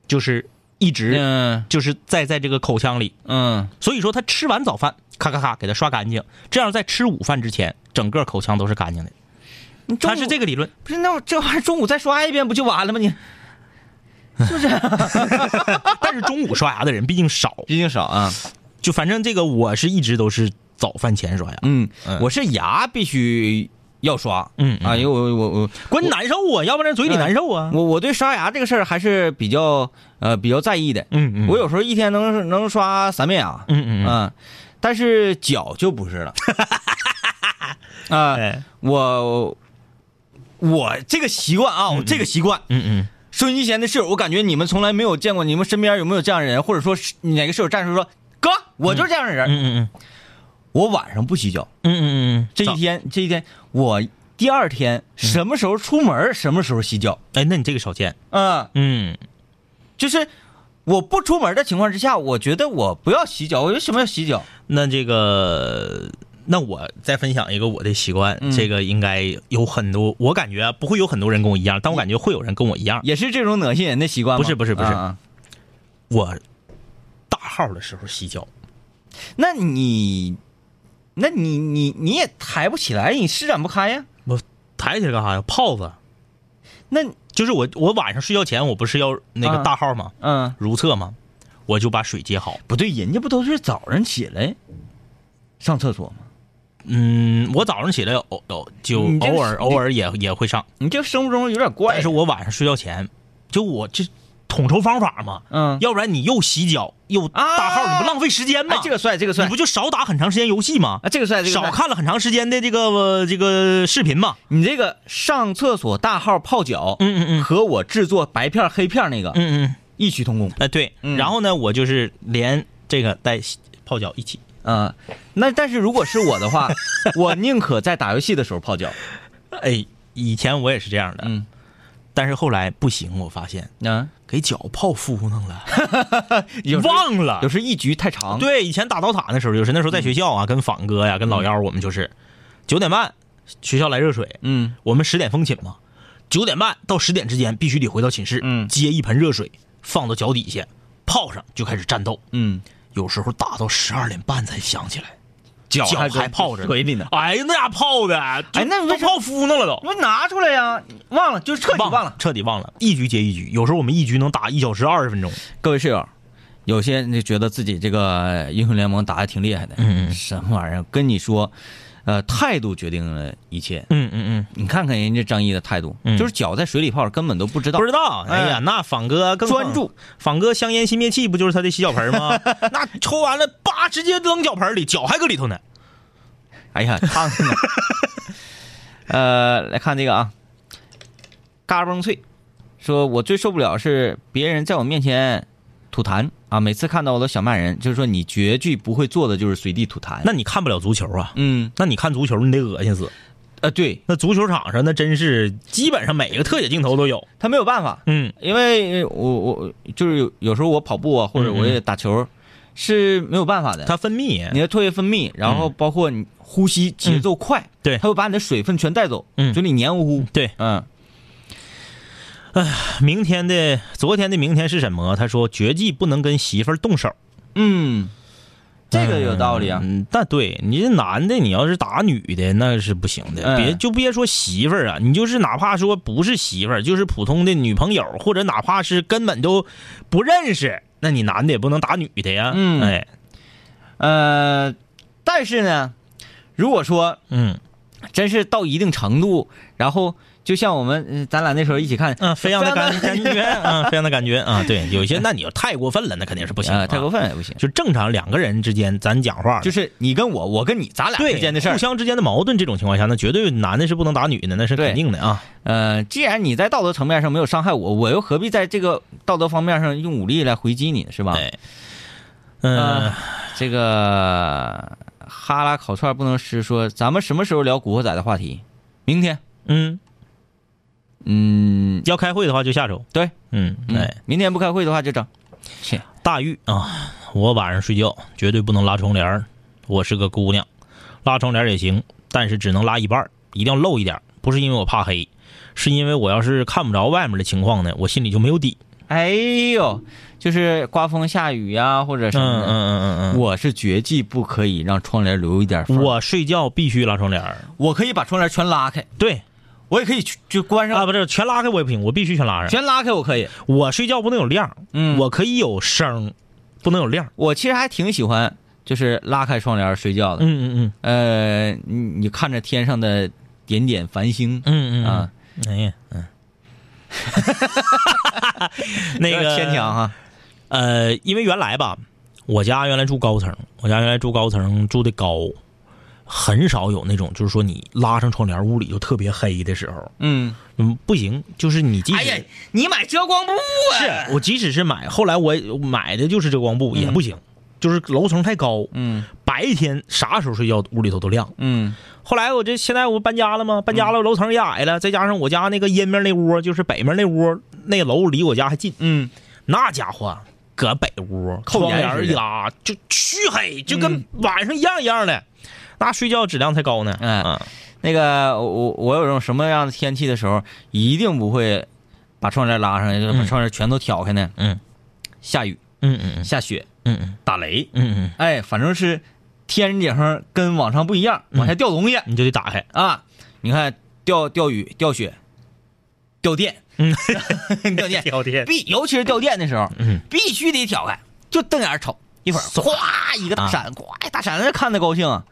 Speaker 4: 就是一直。
Speaker 3: 嗯
Speaker 4: 就是在在这个口腔里，
Speaker 3: 嗯，
Speaker 4: 所以说他吃完早饭，咔咔咔给他刷干净，这样在吃午饭之前，整个口腔都是干净的。他是这个理论，
Speaker 3: 不是那我这玩意儿中午再刷一遍不就完了吗？你 是不是
Speaker 4: 但是中午刷牙的人毕竟少，
Speaker 3: 毕竟少啊。
Speaker 4: 就反正这个我是一直都是早饭前刷牙，
Speaker 3: 嗯
Speaker 4: 嗯，
Speaker 3: 我是牙必须要刷，
Speaker 4: 嗯嗯。
Speaker 3: 啊，因为我我我
Speaker 4: 关键难受啊，要不然嘴里难受啊。
Speaker 3: 我我对刷牙这个事儿还是比较呃比较在意的。
Speaker 4: 嗯嗯，
Speaker 3: 我有时候一天能能刷三遍牙，
Speaker 4: 嗯嗯嗯，
Speaker 3: 嗯，但是脚就不是了。啊，
Speaker 4: 哎，
Speaker 3: 我我这个习惯啊，我这个习惯，
Speaker 4: 嗯嗯。
Speaker 3: 收音机前的室友，我感觉你们从来没有见过，你们身边有没有这样的人，或者说哪个室友站出来说，哥，我就是这样的人，
Speaker 4: 嗯嗯嗯
Speaker 3: 我晚上不洗脚，
Speaker 4: 嗯嗯嗯嗯，
Speaker 3: 这一天这一天我第二天什么时候出门，什么时候洗脚，
Speaker 4: 哎，那你这个少见，
Speaker 3: 嗯，
Speaker 4: 嗯
Speaker 3: 就是我不出门的情况之下，我觉得我不要洗脚，我为什么要洗脚？
Speaker 4: 那这个，那我再分享一个我的习惯，
Speaker 3: 嗯
Speaker 4: 这个应该有很多，我感觉啊不会有很多人跟我一样，但我感觉会有人跟我一样。
Speaker 3: 也是这种恶心人的习惯吗？
Speaker 4: 不是不是不是
Speaker 3: 啊
Speaker 4: 我大号的时候洗脚，
Speaker 3: 那你，那你你你也抬不起来，你施展不开呀？
Speaker 4: 我抬起来干啥呀？泡子，
Speaker 3: 那
Speaker 4: 就是我我晚上睡觉前我不是要那个
Speaker 3: 啊
Speaker 4: 大号吗？
Speaker 3: 嗯，
Speaker 4: 如厕吗？我就把水接好。
Speaker 3: 不对，人家不都是早上起来上厕所吗？
Speaker 4: 嗯，我早上起来偶偶就偶尔偶尔也也会上，
Speaker 3: 你这生物钟有点怪。
Speaker 4: 但是我晚上睡觉前，就我这统筹方法嘛，
Speaker 3: 嗯，
Speaker 4: 要不然你又洗脚又大号，
Speaker 3: 啊
Speaker 4: 你不浪费时间吗？
Speaker 3: 哎，这个帅，这个帅
Speaker 4: 你不就少打很长时间游戏吗？
Speaker 3: 啊，这个帅，这个
Speaker 4: 少。看了很长时间的这个、呃这个视频嘛？
Speaker 3: 你这个上厕所大号泡脚，
Speaker 4: 嗯嗯嗯
Speaker 3: 和我制作白片黑片那个
Speaker 4: 嗯嗯，
Speaker 3: 异曲同工。
Speaker 4: 哎对，
Speaker 3: 嗯
Speaker 4: 然后呢，我就是连这个带泡脚一起。
Speaker 3: 嗯，那但是如果是我的话，我宁可在打游戏的时候泡脚。
Speaker 4: 哎，以前我也是这样的，
Speaker 3: 嗯，
Speaker 4: 但是后来不行，我发现。
Speaker 3: 啊，
Speaker 4: 给脚泡敷弄了，忘了。
Speaker 3: 有。时一局太长。，
Speaker 4: 对，以前打刀塔的时候，有时那时候在学校啊，跟仿哥呀，跟老幺，我们就是。九点半学校来热水，
Speaker 3: 嗯。
Speaker 4: 我们十点封寝嘛，九点半到十点之间必须得回到寝室，
Speaker 3: 嗯。
Speaker 4: 接一盆热水放到脚底下泡上，就开始战斗。
Speaker 3: 嗯，
Speaker 4: 有时候打到十二点半才想起来，
Speaker 3: 脚
Speaker 4: 脚
Speaker 3: 还
Speaker 4: 还泡着呢
Speaker 3: 水里呢。
Speaker 4: 哎呀，那家泡的，哎
Speaker 3: 哎那
Speaker 4: 都泡敷弄了都。
Speaker 3: 我拿出来呀，忘了，就是彻底忘了。
Speaker 4: 彻底忘了，一局接一局，有时候我们一局能打一小时二十分钟。
Speaker 3: 各位室友，有些人就觉得自己这个英雄联盟打的挺厉害的，
Speaker 4: 嗯嗯
Speaker 3: 什么玩意儿？跟你说，呃，态度决定了一切。
Speaker 4: 嗯嗯嗯，
Speaker 3: 你看看人家张译的态度，
Speaker 4: 嗯
Speaker 3: 就是脚在水里泡，根本都不知道，
Speaker 4: 不知道。哎呀，
Speaker 3: 哎
Speaker 4: 那仿哥更
Speaker 3: 专注，
Speaker 4: 仿哥香烟熄灭器不就是他的洗脚盆吗？那抽完了，叭，直接扔脚盆里，脚还搁里头呢。
Speaker 3: 哎呀，烫呢。呃，来看这个啊，嘎嘣脆说，我最受不了是别人在我面前吐痰。啊，每次看到我都想骂人，就是说你绝句不会做的就是随地吐痰。
Speaker 4: 那你看不了足球啊？
Speaker 3: 嗯。
Speaker 4: 那你看足球，你得恶心死。
Speaker 3: 呃，对。
Speaker 4: 那足球场上那真是基本上每一个特写镜头都有。
Speaker 3: 他没有办法，
Speaker 4: 嗯。
Speaker 3: 因为我我就是有有时候我跑步啊，或者我也打球，是没有办法的。
Speaker 4: 它分泌，
Speaker 3: 你的唾液分泌，然后包括你呼吸节奏快，
Speaker 4: 对。
Speaker 3: 它会把你的水分全带走，
Speaker 4: 嗯。
Speaker 3: 嘴里黏糊糊。
Speaker 4: 对，
Speaker 3: 嗯，
Speaker 4: 明天的昨天的明天是什么？他说绝技不能跟媳妇儿动手。
Speaker 3: 嗯，这个有道理啊。
Speaker 4: 嗯，但对你这男的，你要是打女的那是不行的，
Speaker 3: 哎
Speaker 4: 别就别说媳妇儿啊，你就是哪怕说不是媳妇儿，就是普通的女朋友，或者哪怕是根本都不认识，那你男的也不能打女的呀。
Speaker 3: 嗯
Speaker 4: 哎，
Speaker 3: 呃，但是呢，如果说
Speaker 4: 嗯
Speaker 3: 真是到一定程度，然后就像我们呃咱俩那时候一起看，
Speaker 4: 嗯，飞扬的感 感觉嗯，飞扬的感觉啊，对，有些那你要太过分了，那肯定是不行
Speaker 3: 太过分也不行。
Speaker 4: 就正常两个人之间咱讲话，
Speaker 3: 就是你跟我，我跟你，咱俩之间的事儿。
Speaker 4: 互相之间的矛盾，这种情况下，那绝对男的是不能打女的，那是肯定的啊。
Speaker 3: 呃，既然你在道德层面上没有伤害我，我又何必在这个道德方面上用武力来回击你，是吧？
Speaker 4: 对，嗯、
Speaker 3: 呃这个哈拉烤串不能吃说，咱们什么时候聊古惑仔的话题？明天。
Speaker 4: 嗯，
Speaker 3: 嗯，
Speaker 4: 要开会的话就下周。
Speaker 3: 对，
Speaker 4: 嗯，
Speaker 3: 嗯
Speaker 4: 哎，
Speaker 3: 明天不开会的话就整。切，
Speaker 4: 大玉啊，我晚上睡觉绝对不能拉窗帘儿我是个姑娘，拉窗帘也行，但是只能拉一半儿一定要露一点不是因为我怕黑，是因为我要是看不着外面的情况呢，我心里就没有底。
Speaker 3: 哎呦，就是刮风下雨呀、或者什
Speaker 4: 嗯
Speaker 3: 么的。
Speaker 4: 嗯嗯嗯嗯，
Speaker 3: 我是绝技不可以让窗帘留一点缝。
Speaker 4: 我睡觉必须拉窗帘儿
Speaker 3: 我可以把窗帘全拉开，
Speaker 4: 对，
Speaker 3: 我也可以去就关上，
Speaker 4: 啊，不是全拉开我也不行，我必须全拉上。
Speaker 3: 全拉开我可以。
Speaker 4: 我睡觉不能有亮，
Speaker 3: 嗯
Speaker 4: 我可以有声，不能有亮。
Speaker 3: 我其实还挺喜欢，就是拉开窗帘睡觉的。
Speaker 4: 嗯嗯嗯
Speaker 3: 呃，你你看着天上的点点繁星
Speaker 4: 嗯嗯嗯
Speaker 3: 啊，
Speaker 4: 哎呀，嗯，那个
Speaker 3: 有点牵强哈。
Speaker 4: 呃，因为原来吧，我家原来住高层，我家原来住高层住的高，很少有那种就是说你拉上窗帘，屋里就特别黑的时候。
Speaker 3: 嗯，
Speaker 4: 嗯，不行，就是你即使、
Speaker 3: 哎呀，你买遮光布啊？
Speaker 4: 是我即使是买，后来我买的就是遮光布、也不行，就是楼层太高，
Speaker 3: 嗯。
Speaker 4: 白天啥时候睡觉屋里头都亮。
Speaker 3: 嗯。
Speaker 4: 后来我这现在我搬家了吗？搬家了，楼层也矮了，再加上我家那个阴面那屋，就是北面那屋，那楼离我家还近，
Speaker 3: 嗯，
Speaker 4: 那家伙搁北屋
Speaker 3: 扣
Speaker 4: 窗帘一拉就黢黑，就跟晚上一样一样的，那睡觉质量才高呢。
Speaker 3: 哎
Speaker 4: 嗯
Speaker 3: 那个我我有种什么样的天气的时候，一定不会把窗帘拉上来，就是把
Speaker 4: 嗯
Speaker 3: 窗帘全都挑开呢。
Speaker 4: 嗯。
Speaker 3: 下雨、
Speaker 4: 嗯嗯。
Speaker 3: 下雪、
Speaker 4: 嗯嗯。
Speaker 3: 打雷，
Speaker 4: 嗯嗯，
Speaker 3: 哎，反正是天顶上跟往常不一样，往下掉东西、
Speaker 4: 你就得打开。
Speaker 3: 啊！你看掉掉雨、掉雪、掉电，
Speaker 4: 嗯，
Speaker 3: 掉电，
Speaker 4: 掉电。
Speaker 3: 必尤其是掉电的时候，
Speaker 4: 嗯，
Speaker 3: 必须得挑开，就瞪眼瞅，一会儿咵一个大闪，咵一大闪，那看的高兴啊！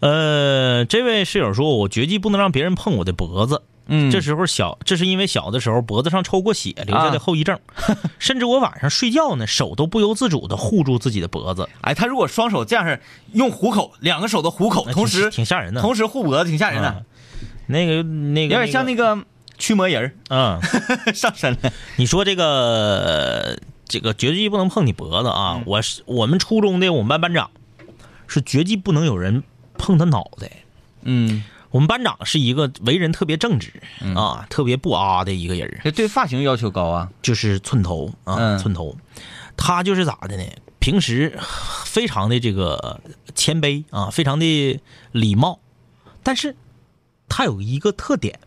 Speaker 4: 呃，这位室友说，我绝技不能让别人碰我的脖子。
Speaker 3: 嗯
Speaker 4: 这时候小，这是因为小的时候脖子上抽过血留下
Speaker 3: 啊
Speaker 4: 的后遗症，甚至我晚上睡觉呢，手都不由自主的护住自己的脖子，
Speaker 3: 哎，他如果双手这样式用虎口，两个手的虎口，同时
Speaker 4: 挺吓人的。
Speaker 3: 同时护脖子，挺吓人的
Speaker 4: 啊，那个那个
Speaker 3: 有点像那
Speaker 4: 个，
Speaker 3: 驱魔人
Speaker 4: 嗯，
Speaker 3: 儿 上身了。
Speaker 4: 你说这个这个绝技不能碰你脖子啊！我是我们初中的我们班班长是绝技不能有人碰他脑袋。
Speaker 3: 嗯，
Speaker 4: 我们班长是一个为人特别正直、啊，特别不阿的一个人
Speaker 3: 对发型要求高啊。
Speaker 4: 就是寸头啊，
Speaker 3: 嗯
Speaker 4: 寸头。他就是咋的呢？平时非常的这个谦卑啊，非常的礼貌，但是他有一个特点，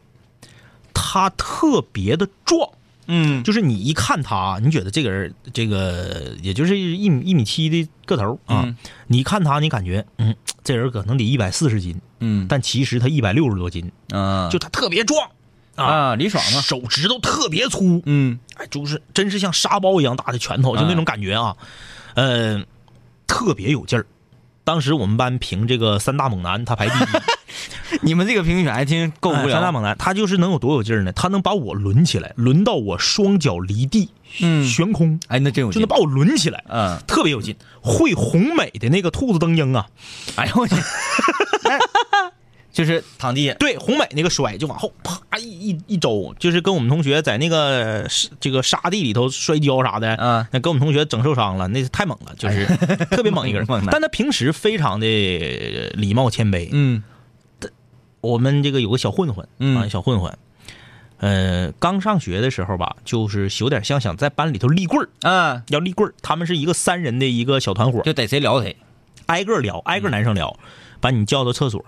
Speaker 4: 他特别的壮。
Speaker 3: 嗯，
Speaker 4: 就是你一看他，你觉得这个人，这个也就是一米一米七的个头啊，
Speaker 3: 嗯。
Speaker 4: 你一看他，你感觉，嗯，这人可能得一百四十斤，
Speaker 3: 嗯。
Speaker 4: 但其实他一百六十多斤，
Speaker 3: 啊，
Speaker 4: 就他特别壮
Speaker 3: 啊，李爽嘛。
Speaker 4: 手指头特别粗，
Speaker 3: 嗯。
Speaker 4: 哎，就是真是像沙包一样大的拳头，就那种感觉啊，呃，特别有劲儿。当时我们班评这个三大猛男，他排第一，
Speaker 3: 你们这个评选还真够无
Speaker 4: 哎三大。猛男，他就是能有多有劲儿呢？他能把我抡起来，抡到我双脚离地，
Speaker 3: 嗯
Speaker 4: 悬空，
Speaker 3: 哎，那真有劲
Speaker 4: 就能。把我抡起来，
Speaker 3: 嗯，
Speaker 4: 特别有劲。会红美的那个兔子蹬鹰啊，
Speaker 3: 哎呦我去，哎就是躺地下。
Speaker 4: 对，红美那个摔就往后啪一一一周，就是跟我们同学在那个是这个沙地里头摔跤啥的，
Speaker 3: 嗯
Speaker 4: 那跟我们同学整受伤了，那太猛了，就是特别猛一个人。但他平时非常的礼貌谦卑。
Speaker 3: 嗯
Speaker 4: 我们这个有个小混混
Speaker 3: 嗯
Speaker 4: 啊，小混混，呃，刚上学的时候吧，就是有点像想在班里头立棍儿，
Speaker 3: 啊，
Speaker 4: 要立棍儿。他们是一个三人的一个小团伙，
Speaker 3: 就逮谁聊谁。
Speaker 4: 挨个聊，挨个男生聊，把你叫到厕所，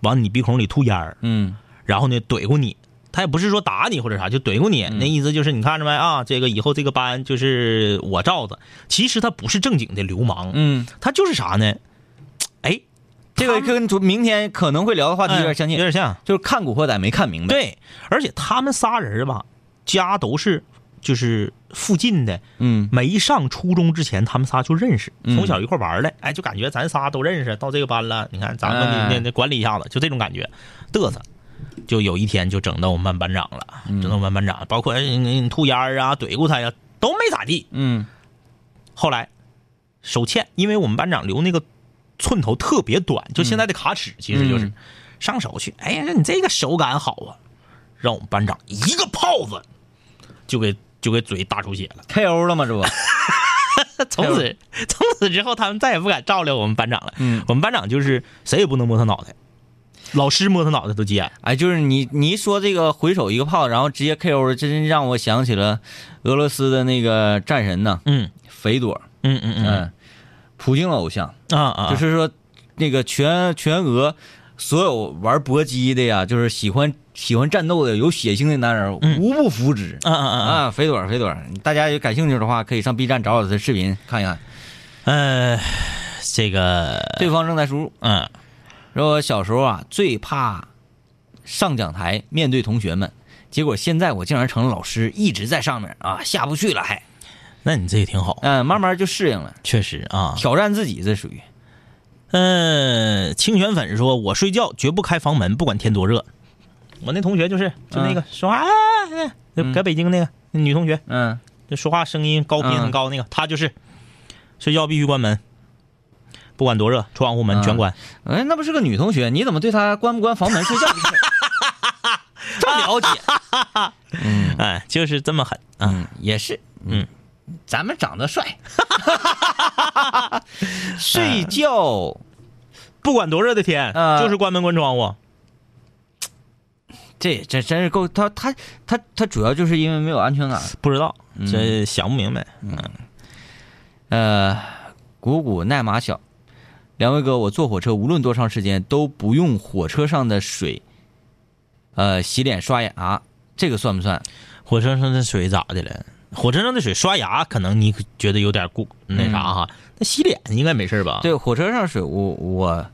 Speaker 4: 往你鼻孔里吐烟儿，
Speaker 3: 嗯
Speaker 4: 然后呢怼过你。他也不是说打你或者啥，就怼过你，那意思就是你看着没啊？这个以后这个班就是我罩子。其实他不是正经的流氓，
Speaker 3: 嗯，
Speaker 4: 他就是啥呢？哎，
Speaker 3: 这个跟明天可能会聊的话题有点相近，
Speaker 4: 有点像。
Speaker 3: 就是看《古惑仔》没看明白。，
Speaker 4: 对，而且他们仨人吧，家都是就是附近的，
Speaker 3: 嗯
Speaker 4: 没上初中之前，他们仨就认识，
Speaker 3: 嗯
Speaker 4: 从小一块玩儿的，哎，就感觉咱仨都认识，到这个班了，你看咱们
Speaker 3: 哎
Speaker 4: 得得得管理一下子，就这种感觉，嘚瑟。就有一天就整到我们班班长了，
Speaker 3: 嗯
Speaker 4: 整到我们班班长，包括吐烟儿啊、怼过他呀，都没咋地。
Speaker 3: 嗯
Speaker 4: 后来手欠，因为我们班长留那个寸头特别短，就现在的卡尺，其实就是、
Speaker 3: 嗯。
Speaker 4: 上手去，哎呀，你这个手感好啊，让我们班长一个炮子就给就给嘴打出血了。
Speaker 3: ，KO 了吗？这不，
Speaker 4: 从此从此之后，他们再也不敢照料我们班长了。
Speaker 3: 嗯。
Speaker 4: 我们班长就是谁也不能摸他脑袋，老师摸他脑袋都急眼。
Speaker 3: 哎，就是你你一说这个回手一个炮，然后直接 KO，了，真让我想起了俄罗斯的那个战神呢，
Speaker 4: 嗯。
Speaker 3: 肥朵，
Speaker 4: 嗯嗯嗯。
Speaker 3: 嗯，普京的偶像，
Speaker 4: 啊啊，
Speaker 3: 就是说那个全全俄所有玩搏击的呀，就是喜欢喜欢战斗的有血性的男人，
Speaker 4: 嗯。
Speaker 3: 无不服之。
Speaker 4: 啊啊啊啊，
Speaker 3: 啊，肥朵，肥朵，大家有感兴趣的话，可以上 B 站找找他的视频看一看。
Speaker 4: 呃，这个
Speaker 3: 对方正在输入。
Speaker 4: 嗯
Speaker 3: 说我小时候啊，最怕上讲台面对同学们，结果现在我竟然成了老师，一直在上面啊，下不去了还，
Speaker 4: 那你这也挺好，
Speaker 3: 嗯、慢慢就适应了，
Speaker 4: 确实啊。
Speaker 3: 挑战自己，这属于。
Speaker 4: 嗯，清泉粉说：“我睡觉绝不开房门，不管天多热。”我那同学就是就那个说话，啊就搁北京那个女同学，
Speaker 3: 嗯，
Speaker 4: 就说话声音高频很高那个，她就是睡觉必须关门，不管多热，窗户门全关。
Speaker 3: 哎，那不是个女同学，你怎么对她关不关房门睡觉 这么了解？嗯。
Speaker 4: 哎，就是这么狠啊！
Speaker 3: 嗯，也是，
Speaker 4: 嗯，
Speaker 3: 咱们长得帅，睡觉
Speaker 4: 不管多热的天，
Speaker 3: 啊
Speaker 4: 就是关门关窗户。
Speaker 3: 这这真是够他他他他主要就是因为没有安全感。
Speaker 4: 不知道，这想不明白。
Speaker 3: 呃，谷谷奈马小，两位哥，我坐火车无论多长时间都不用火车上的水，呃，洗脸刷牙，这个算不算？
Speaker 4: 火车上的水咋的了？火车上的水刷牙，可能你觉得有点过那啥哈。那洗脸应该没事吧？，
Speaker 3: 对，火车上水，我我，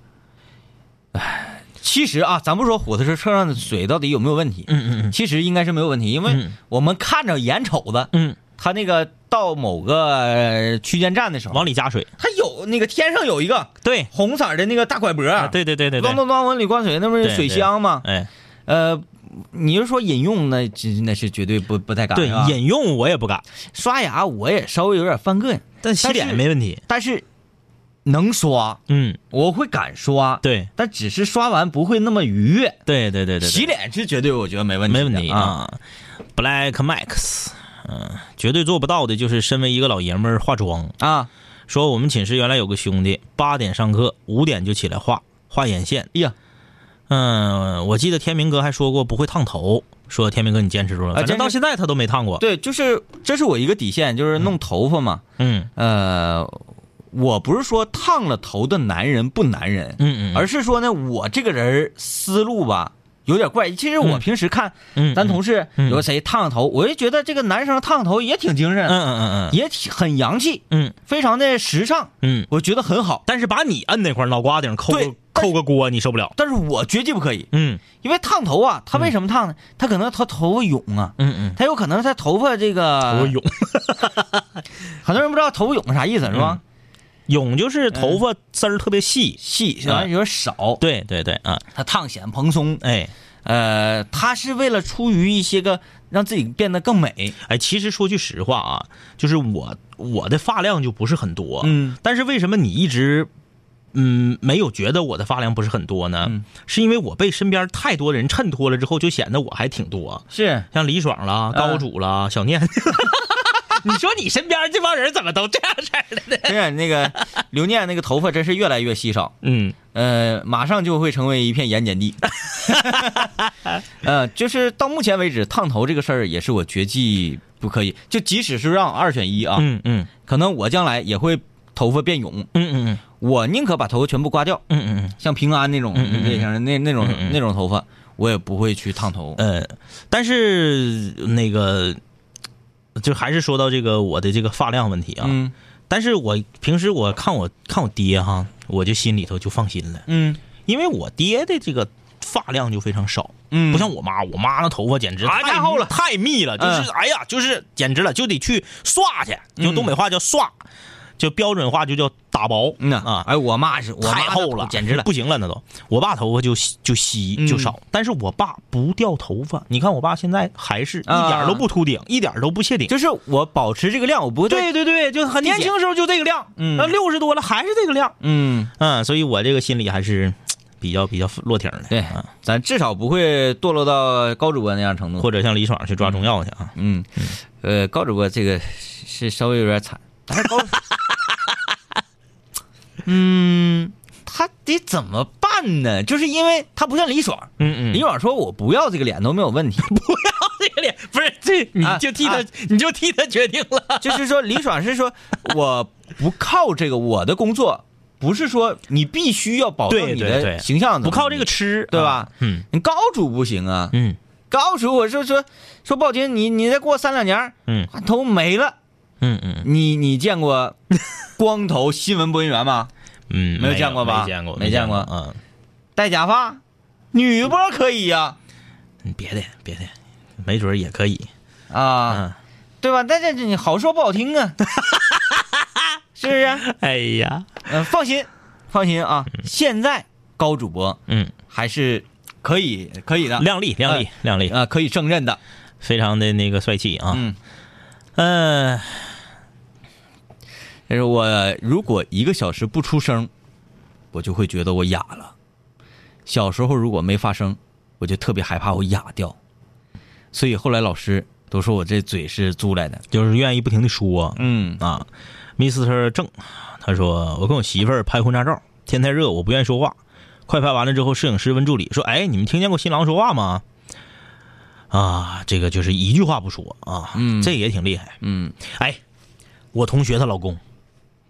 Speaker 3: 唉，其实啊，咱不说火车车上的水到底有没有问题，
Speaker 4: 嗯嗯嗯
Speaker 3: 其实应该是没有问题，因为
Speaker 4: 嗯
Speaker 3: 我们看着眼瞅的，
Speaker 4: 嗯，
Speaker 3: 他那个到某个呃区间站的时候，
Speaker 4: 往里加水。
Speaker 3: 他有那个天上有一个
Speaker 4: 对，
Speaker 3: 红色的那个大拐脖，
Speaker 4: 啊对对对对对
Speaker 3: 咚。咚咚往里灌水，那不是水箱吗？
Speaker 4: 哎，
Speaker 3: 呃，你是说饮用那这那是绝对不不太敢。
Speaker 4: 对
Speaker 3: 是吧，
Speaker 4: 饮用我也不敢，
Speaker 3: 刷牙我也稍微有点犯膈应，
Speaker 4: 但洗脸没问题。
Speaker 3: 但是能刷，
Speaker 4: 嗯，
Speaker 3: 我会敢刷，
Speaker 4: 对
Speaker 3: 但只是刷完不会那么愉悦。
Speaker 4: 对对对对，对
Speaker 3: 洗脸是绝对我觉得没问题，
Speaker 4: 没问题
Speaker 3: 啊。
Speaker 4: 啊。Black Max，嗯、绝对做不到的就是身为一个老爷们儿化妆。
Speaker 3: 啊！
Speaker 4: 说我们寝室原来有个兄弟，八点上课，五点就起来画画眼线。
Speaker 3: 哎呀，
Speaker 4: 嗯，我记得天明哥还说过不会烫头，说天明哥你坚持住了，反正到现在他都没烫过。
Speaker 3: 对，就是这是我一个底线，就是弄头发嘛。
Speaker 4: 嗯。
Speaker 3: 呃，我不是说烫了头的男人不男人，
Speaker 4: 嗯嗯，
Speaker 3: 而是说呢，我这个人思路吧有点怪。其实我平时看
Speaker 4: 嗯。
Speaker 3: 咱同事
Speaker 4: 嗯。
Speaker 3: 有谁烫头，我就觉得这个男生烫头也挺精神，
Speaker 4: 嗯嗯嗯嗯。
Speaker 3: 也挺很洋气，
Speaker 4: 嗯。
Speaker 3: 非常的时尚，
Speaker 4: 嗯，
Speaker 3: 我觉得很好。
Speaker 4: 但是把你摁那块脑瓜顶扣个
Speaker 3: 对
Speaker 4: 扣个锅，你受不了。
Speaker 3: 但是我绝技不可以，
Speaker 4: 嗯。
Speaker 3: 因为烫头啊，他为什么烫呢？他可能他头发涌啊，
Speaker 4: 嗯嗯，
Speaker 3: 他有可能他头发这个，
Speaker 4: 头发涌。
Speaker 3: 很多人不知道头发涌是啥意思，是吧？
Speaker 4: 涌就是头发丝儿特别细。
Speaker 3: 细，完了有点少，
Speaker 4: 对对对啊，
Speaker 3: 他烫显蓬松，
Speaker 4: 哎。
Speaker 3: 呃，他是为了出于一些个让自己变得更美，
Speaker 4: 哎，其实说句实话啊，就是我我的发量就不是很多，
Speaker 3: 嗯，
Speaker 4: 但是为什么你一直嗯没有觉得我的发量不是很多呢？
Speaker 3: 嗯
Speaker 4: 是因为我被身边太多人衬托了之后，就显得我还挺多，
Speaker 3: 是
Speaker 4: 像李爽啦、高主啦、小念。你说你身边这帮人怎么都这样式的呢？
Speaker 3: 真 是那个刘念那个头发真是越来越稀少，
Speaker 4: 嗯
Speaker 3: 呃，马上就会成为一片盐碱地。呃，就是到目前为止，烫头这个事儿也是我绝技不可以。就即使是让二选一啊，
Speaker 4: 嗯嗯
Speaker 3: 可能我将来也会头发变涌，
Speaker 4: 嗯嗯
Speaker 3: 我宁可把头发全部刮掉，
Speaker 4: 嗯嗯嗯。
Speaker 3: 像平安那种
Speaker 4: 嗯嗯嗯。
Speaker 3: 类型的那那种
Speaker 4: 嗯嗯。
Speaker 3: 那种头发，我也不会去烫头。
Speaker 4: 呃，但是那个，就还是说到这个我的这个发量问题啊。
Speaker 3: 嗯。
Speaker 4: 但是我平时我看我看我爹哈，我就心里头就放心了，
Speaker 3: 嗯。
Speaker 4: 因为我爹的这个发量就非常少，
Speaker 3: 嗯，
Speaker 4: 不像我妈，我妈那头发简直太
Speaker 3: 厚了。
Speaker 4: 太密了，就是、哎呀，就是简直了，就得去刷去，用东北话叫刷，就标准化就叫打薄
Speaker 3: 嗯
Speaker 4: 啊。
Speaker 3: 哎，我妈是
Speaker 4: 太厚了，
Speaker 3: 简直了
Speaker 4: 不。行了，那都。我爸头发就就稀
Speaker 3: 嗯
Speaker 4: 就少，但是我爸不掉头发。你看我爸现在还是一
Speaker 3: 啊
Speaker 4: 点儿都不秃顶，一点都不谢顶。
Speaker 3: 就是我保持这个量，我不会再
Speaker 4: 对对对，就很年轻时候就这个量，
Speaker 3: 嗯
Speaker 4: 那六十多了还是这个量，
Speaker 3: 嗯，
Speaker 4: 嗯，所以我这个心里还是 比较比较落挺的。
Speaker 3: 对
Speaker 4: 啊，
Speaker 3: 咱至少不会堕落到高主播那样程度。
Speaker 4: 或者像李爽去抓中药去啊。
Speaker 3: 嗯，呃，高主播这个是稍微有点惨，但是高，嗯，他得怎么办呢？就是因为他不像李爽，
Speaker 4: 嗯嗯。
Speaker 3: 李爽说我不要这个脸都没有问题，不要
Speaker 4: 这个脸不是这，你
Speaker 3: 啊
Speaker 4: 就替他
Speaker 3: 啊，
Speaker 4: 你就替他决定了。
Speaker 3: 就是说李爽是说我不靠这个，我的工作不是说你必须要保证你的形象，
Speaker 4: 不靠这个，吃，
Speaker 3: 对吧？
Speaker 4: 啊嗯。
Speaker 3: 你高主不行啊，
Speaker 4: 嗯。
Speaker 3: 高主我说说说不好听，你你再过三两年，
Speaker 4: 嗯。
Speaker 3: 都没了。
Speaker 4: 嗯嗯。
Speaker 3: 你你见过 光头新闻播音员吗？
Speaker 4: 嗯，
Speaker 3: 没有见过吧？
Speaker 4: 没见过，
Speaker 3: 没见过
Speaker 4: 嗯。
Speaker 3: 戴假发，女播可以呀、
Speaker 4: 嗯别的别的，没准儿也可以。
Speaker 3: 啊，
Speaker 4: 嗯，
Speaker 3: 对吧？但是这你好说不好听啊，是不是？
Speaker 4: 哎呀，
Speaker 3: 嗯、放心，放心啊，现在高主播
Speaker 4: 嗯，
Speaker 3: 还是可以可以的，
Speaker 4: 靓丽靓丽靓丽，
Speaker 3: 啊，可以胜任的。
Speaker 4: 非常的那个帅气啊。
Speaker 3: 嗯，
Speaker 4: 嗯，
Speaker 3: 但是我如果一个小时不出声，我就会觉得我哑了。小时候如果没发声，我就特别害怕我哑掉，所以后来老师都说我这嘴是租来的。
Speaker 4: 就是愿意不停的说
Speaker 3: 嗯
Speaker 4: 啊。Mr. 郑他说：“我跟我媳妇儿拍婚纱照，天太热，我不愿意说话。快拍完了之后，摄影师问助理说：‘哎，你们听见过新郎说话吗？’啊，这个就是一句话不说啊，
Speaker 3: 嗯
Speaker 4: 这也挺厉害。
Speaker 3: 嗯
Speaker 4: 哎，我同学她老公，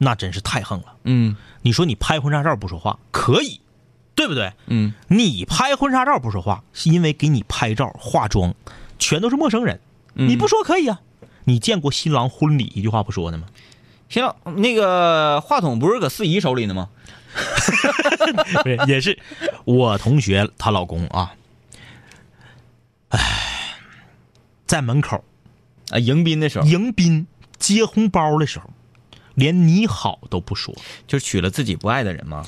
Speaker 4: 那真是太横了。
Speaker 3: 嗯
Speaker 4: 你说你拍婚纱照不说话可以，对不对？
Speaker 3: 嗯，
Speaker 4: 你拍婚纱照不说话，是因为给你拍照、化妆，全都是陌生人，你不说可以啊。你见过新郎婚礼一句话不说的吗？
Speaker 3: 行了，那个话筒不是搁四姨手里呢吗？
Speaker 4: 不是，也是我同学她老公啊。唉，在门口
Speaker 3: 啊，迎宾的时候
Speaker 4: 迎宾接红包的时候，连你好都不说，
Speaker 3: 就是娶了自己不爱的人吗？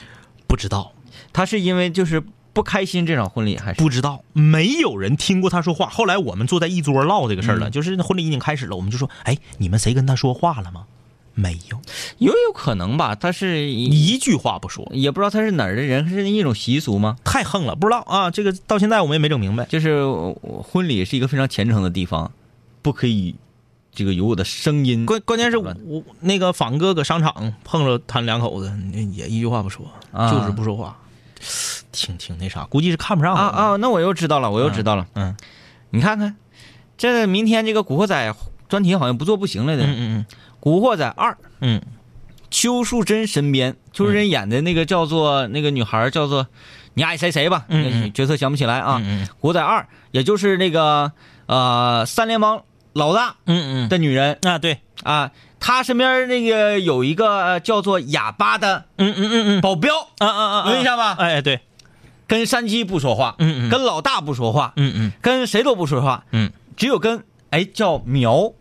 Speaker 4: 不知道。
Speaker 3: 他是因为就是不开心这场婚礼，还是
Speaker 4: 不知道，没有人听过他说话。后来我们坐在一桌唠这个事儿了，就是婚礼已经开始了，我们就说：“哎，你们谁跟他说话了吗？”没有，
Speaker 3: 也有可能吧？他是一
Speaker 4: 一句话不说，
Speaker 3: 也不知道他是哪儿的人，是一种习俗吗？
Speaker 4: 太横了，不知道啊。这个到现在我们也没整明白。
Speaker 3: 就是婚礼是一个非常虔诚的地方，不可以这个有我的声音。
Speaker 4: 关关键是我我那个仿哥搁商场碰着他两口子，也一句话不说，
Speaker 3: 啊
Speaker 4: 就是不说话，挺挺那啥，估计是看不上
Speaker 3: 啊啊，那我又知道了，我又知道了。
Speaker 4: 嗯
Speaker 3: 你看看，这明天这个《古惑仔》专题好像不做不行了的。
Speaker 4: 嗯嗯嗯
Speaker 3: 古惑仔二》
Speaker 4: 嗯
Speaker 3: 邱淑贞身边，邱淑贞演的那个叫做那个女孩叫做你爱谁谁吧，
Speaker 4: 嗯
Speaker 3: 角色想不起来啊。
Speaker 4: 嗯嗯
Speaker 3: 古惑仔二》也就是那个呃三联帮老大
Speaker 4: 嗯嗯。
Speaker 3: 的女人
Speaker 4: 啊，对，
Speaker 3: 啊，她身边那个有一个呃叫做哑巴的
Speaker 4: 嗯嗯嗯嗯。
Speaker 3: 保镖，
Speaker 4: 啊啊啊，
Speaker 3: 有印象吧？
Speaker 4: 哎对，
Speaker 3: 跟山鸡不说话，
Speaker 4: 嗯嗯。
Speaker 3: 跟老大不说话，
Speaker 4: 嗯嗯。
Speaker 3: 跟谁都不说话，
Speaker 4: 嗯。
Speaker 3: 只有跟哎叫苗，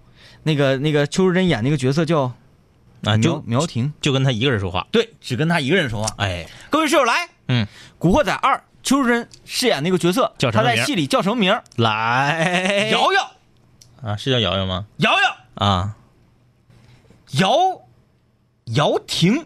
Speaker 3: 那个那个邱淑贞演那个角色叫
Speaker 4: 啊，就
Speaker 3: 苗苗婷，
Speaker 4: 就跟他一个人说话，
Speaker 3: 对，只跟他一个人说话。
Speaker 4: 哎，
Speaker 3: 各位室友来，
Speaker 4: 嗯，《
Speaker 3: 古惑仔二》邱淑贞饰演那个角色，
Speaker 4: 叫什么名
Speaker 3: 她在戏里叫什么名？
Speaker 4: 来，
Speaker 3: 瑶瑶，
Speaker 4: 啊，是叫瑶瑶吗？
Speaker 3: 瑶瑶，
Speaker 4: 啊，
Speaker 3: 姚姚婷，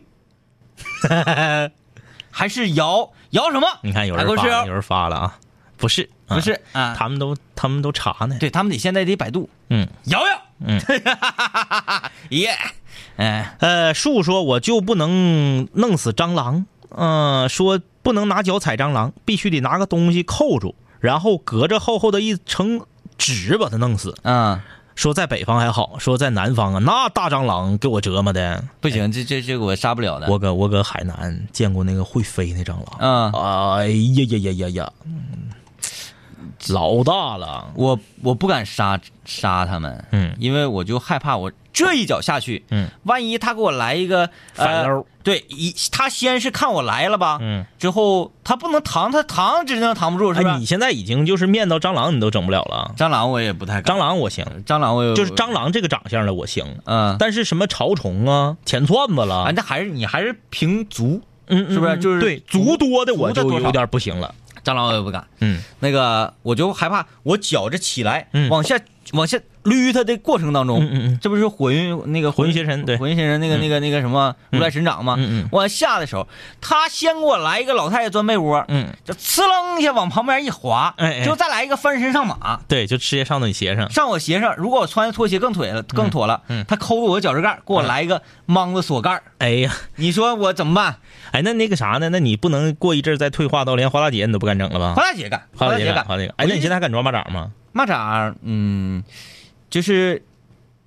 Speaker 3: 还是姚姚什么？
Speaker 4: 你看有人发了，有，人发了啊，不是，啊
Speaker 3: 不是啊，
Speaker 4: 他们都他们都查呢，
Speaker 3: 对他们得现在得百度
Speaker 4: 嗯。
Speaker 3: 瑶瑶，
Speaker 4: 嗯，
Speaker 3: 耶，哎，
Speaker 4: 呃，树说我就不能弄死蟑螂，嗯、说不能拿脚踩蟑螂，必须得拿个东西扣住，然后隔着厚厚的一层纸把它弄死。
Speaker 3: 嗯，
Speaker 4: 说在北方还好，说在南方啊，那大蟑螂给我折磨的。
Speaker 3: 不行，这这这个我杀不了的。
Speaker 4: 我搁我搁海南见过那个会飞那蟑螂，
Speaker 3: 嗯，
Speaker 4: 哎呀呀呀呀呀，嗯老大了。
Speaker 3: 我我不敢杀杀他们，
Speaker 4: 嗯
Speaker 3: 因为我就害怕我这一脚下去，
Speaker 4: 嗯，
Speaker 3: 万一他给我来一个
Speaker 4: 反搂
Speaker 3: 呃，对，一他先是看我来了吧，
Speaker 4: 嗯，
Speaker 3: 之后他不能扛，他扛指定扛不住，是吧？
Speaker 4: 哎，你现在已经就是面到蟑螂你都整不了了。
Speaker 3: 蟑螂我也不太敢，
Speaker 4: 蟑螂我行，
Speaker 3: 蟑螂我也
Speaker 4: 就是蟑，螂这个长相的我行，
Speaker 3: 嗯，
Speaker 4: 但是什么潮虫啊、钱串子了
Speaker 3: 啊，，那还是你还是凭足，
Speaker 4: 嗯，
Speaker 3: 是不是就是
Speaker 4: 对足多的我就有点不行了。
Speaker 3: 蟑螂我也不敢，
Speaker 4: 嗯。
Speaker 3: 那个我就害怕我脚着起来，
Speaker 4: 嗯。
Speaker 3: 往下往下捋它的过程当中，
Speaker 4: 嗯嗯嗯
Speaker 3: 这不是火云那个
Speaker 4: 火云邪神对
Speaker 3: 火云邪神那个、那个那个什么如来神掌吗？
Speaker 4: 嗯嗯
Speaker 3: 往下的时候，他先给我来一个老太太钻被窝，
Speaker 4: 嗯，
Speaker 3: 就呲楞一下往旁边一滑，
Speaker 4: 哎哎
Speaker 3: 就再来一个翻身上马，
Speaker 4: 对，就直接上到你鞋上。
Speaker 3: 上我鞋上。如果我穿的拖鞋更腿了，更妥了。
Speaker 4: 嗯
Speaker 3: 他抠住我脚趾盖，给我来一个莽子锁盖
Speaker 4: 哎呀，
Speaker 3: 你说我怎么办？
Speaker 4: 哎，那那个啥呢？那你不能过一阵儿再退化到连花大姐你都不敢整了吧
Speaker 3: 花？大姐干，
Speaker 4: 花大姐干，花大姐干。哎，那你现在还敢抓蚂蚱吗？
Speaker 3: 蚂蚱，嗯，就是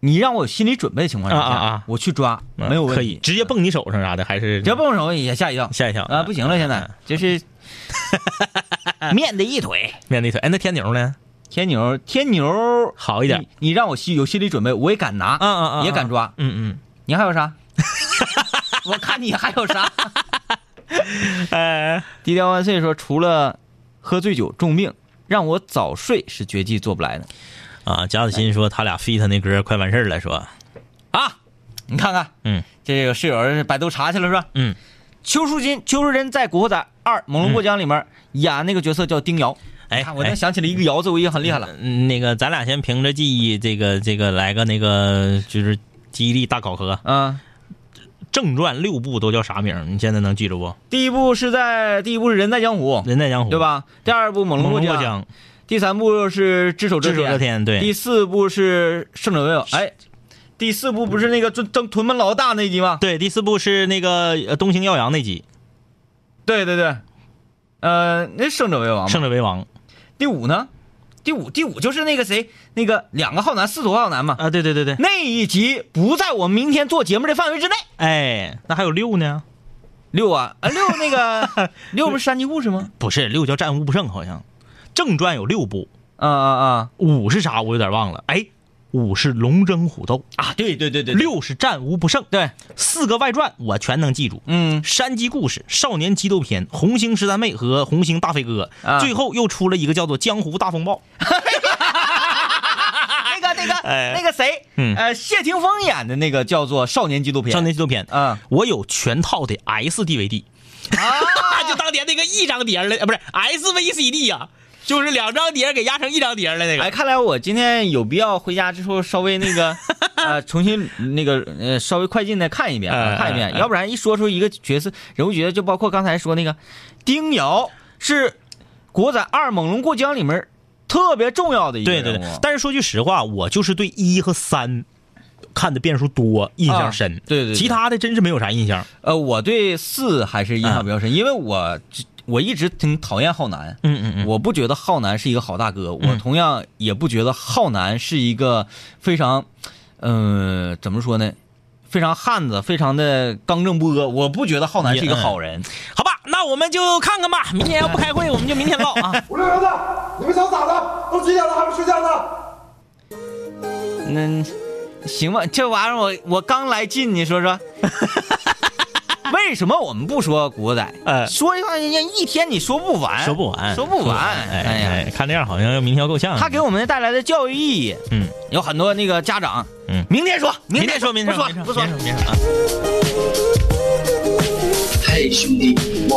Speaker 3: 你让我有心理准备的情况下，
Speaker 4: 啊啊啊
Speaker 3: 我去抓没有问题，
Speaker 4: 可以直接蹦你手上啥的，还是
Speaker 3: 直接蹦手也吓一跳
Speaker 4: 吓一跳
Speaker 3: 啊！不行了，现在就是 面的一腿。
Speaker 4: 面的一腿。哎，那天牛呢？
Speaker 3: 天牛，天牛
Speaker 4: 好一点
Speaker 3: 你你让我心有心理准备，我也敢拿，
Speaker 4: 嗯嗯嗯
Speaker 3: 也敢抓。
Speaker 4: 嗯嗯
Speaker 3: 你还有啥？我看你还有啥？
Speaker 4: 嗯。哎，
Speaker 3: 低调万岁说，除了喝醉酒重病，让我早睡是绝技做不来的。
Speaker 4: 啊，贾子欣说他俩 fit 那歌快完事儿了，说
Speaker 3: 啊，你看看，
Speaker 4: 嗯，
Speaker 3: 这个室友百度查去了是吧？
Speaker 4: 嗯，
Speaker 3: 邱淑金、邱淑贞在《古惑仔二：猛龙过江》里面演那个角色叫丁瑶。
Speaker 4: 哎
Speaker 3: 我
Speaker 4: 哎
Speaker 3: 能想起了一个瑶字，我已经很厉害了。
Speaker 4: 嗯那个咱俩先凭着记忆，这个这个来个那个就是记忆力大考核，
Speaker 3: 嗯，
Speaker 4: 正传六部都叫啥名？你现在能记住不？
Speaker 3: 第一部是在第一部是人在江湖，
Speaker 4: 人在江湖
Speaker 3: 对？吧？第二部猛龙过江，第三部是只手遮
Speaker 4: 天，对
Speaker 3: 第，四部是胜者为王。哎，第四部不是那个争争屯门老大那集吗？
Speaker 4: 对，第四部是那个呃东兴耀阳那集，
Speaker 3: 对对对，呃，那胜者为王。
Speaker 4: 胜者为王
Speaker 3: 第五呢？第五第五就是那个谁，那个两个浩南，四组浩南嘛。
Speaker 4: 啊，对对对对，
Speaker 3: 那一集不在我明天做节目的范围之内。
Speaker 4: 哎，那还有六呢？
Speaker 3: 六啊啊六那个 六不是山鸡故事吗？
Speaker 4: 不是，六叫战无不胜，好像正传有六部，
Speaker 3: 啊啊啊
Speaker 4: 五是啥我有点忘了，哎，五是龙争虎斗，
Speaker 3: 啊！对对对对，
Speaker 4: 六是战无不胜，
Speaker 3: 对，
Speaker 4: 四个外传我全能记住。
Speaker 3: 嗯，
Speaker 4: 山鸡故事、少年激斗篇、红星十三妹和红星大飞哥，
Speaker 3: 啊
Speaker 4: 最后又出了一个叫做江湖大风暴。
Speaker 3: 那个那个
Speaker 4: 哎
Speaker 3: 那个谁，
Speaker 4: 嗯
Speaker 3: 呃，谢霆锋演的那个叫做《少年激斗片》。
Speaker 4: 少年激斗篇，
Speaker 3: 啊
Speaker 4: 我有全套的 S DVD，
Speaker 3: 啊，
Speaker 4: 就当年那个一张碟儿的，啊，不是 SVCD 呀、就是两张碟给压成一张碟了那个。
Speaker 3: 哎，看来我今天有必要回家之后稍微那个 呃重新那个呃稍微快进的看一遍，看一遍，要不然一说出一个角色人物角色，就包括刚才说那个丁瑶是《国仔二猛龙过江》里面特别重要的一个。
Speaker 4: 对对对，但是说句实话，我就是对一和三看的遍数多，印象深。
Speaker 3: 啊对对对
Speaker 4: 其他的真是没有啥印象。
Speaker 3: 呃，我对四还是印象比较深，因为我我一直挺讨厌浩南。
Speaker 4: 嗯嗯嗯，
Speaker 3: 我不觉得浩南是一个好大哥，我同样也不觉得浩南是一个非常，呃，怎么说呢，非常汉子，非常的刚正不阿。我不觉得浩南是一个好人。
Speaker 4: 好吧，那我们就看看吧。明天要不开会，我们就明天唠啊。
Speaker 7: 五六零的，你们想咋的？都几点了还不睡觉呢？
Speaker 3: 那行吧，这玩意儿我我刚来劲，你说说。为什么我们不说古惑仔？
Speaker 4: 呃
Speaker 3: 说一段一天你说不完，
Speaker 4: 说不完，
Speaker 3: 说不完。
Speaker 4: 哎
Speaker 3: 哎呀，
Speaker 4: 哎，看这样好像要明天要够呛。
Speaker 3: 他给我们带来的教育意义，
Speaker 4: 嗯，
Speaker 3: 有很多那个家长，
Speaker 4: 嗯。
Speaker 3: 明天说，
Speaker 4: 明天说，明天
Speaker 3: 不说，
Speaker 4: 明天
Speaker 3: 不说，
Speaker 4: 明天说。啊。
Speaker 8: 嘿，兄弟，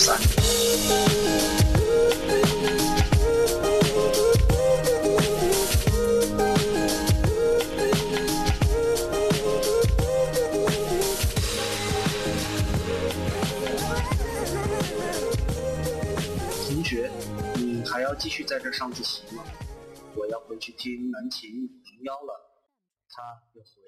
Speaker 8: 三。同学，你还要继续在这上自习吗？我要回去听南琴零幺了，他又回。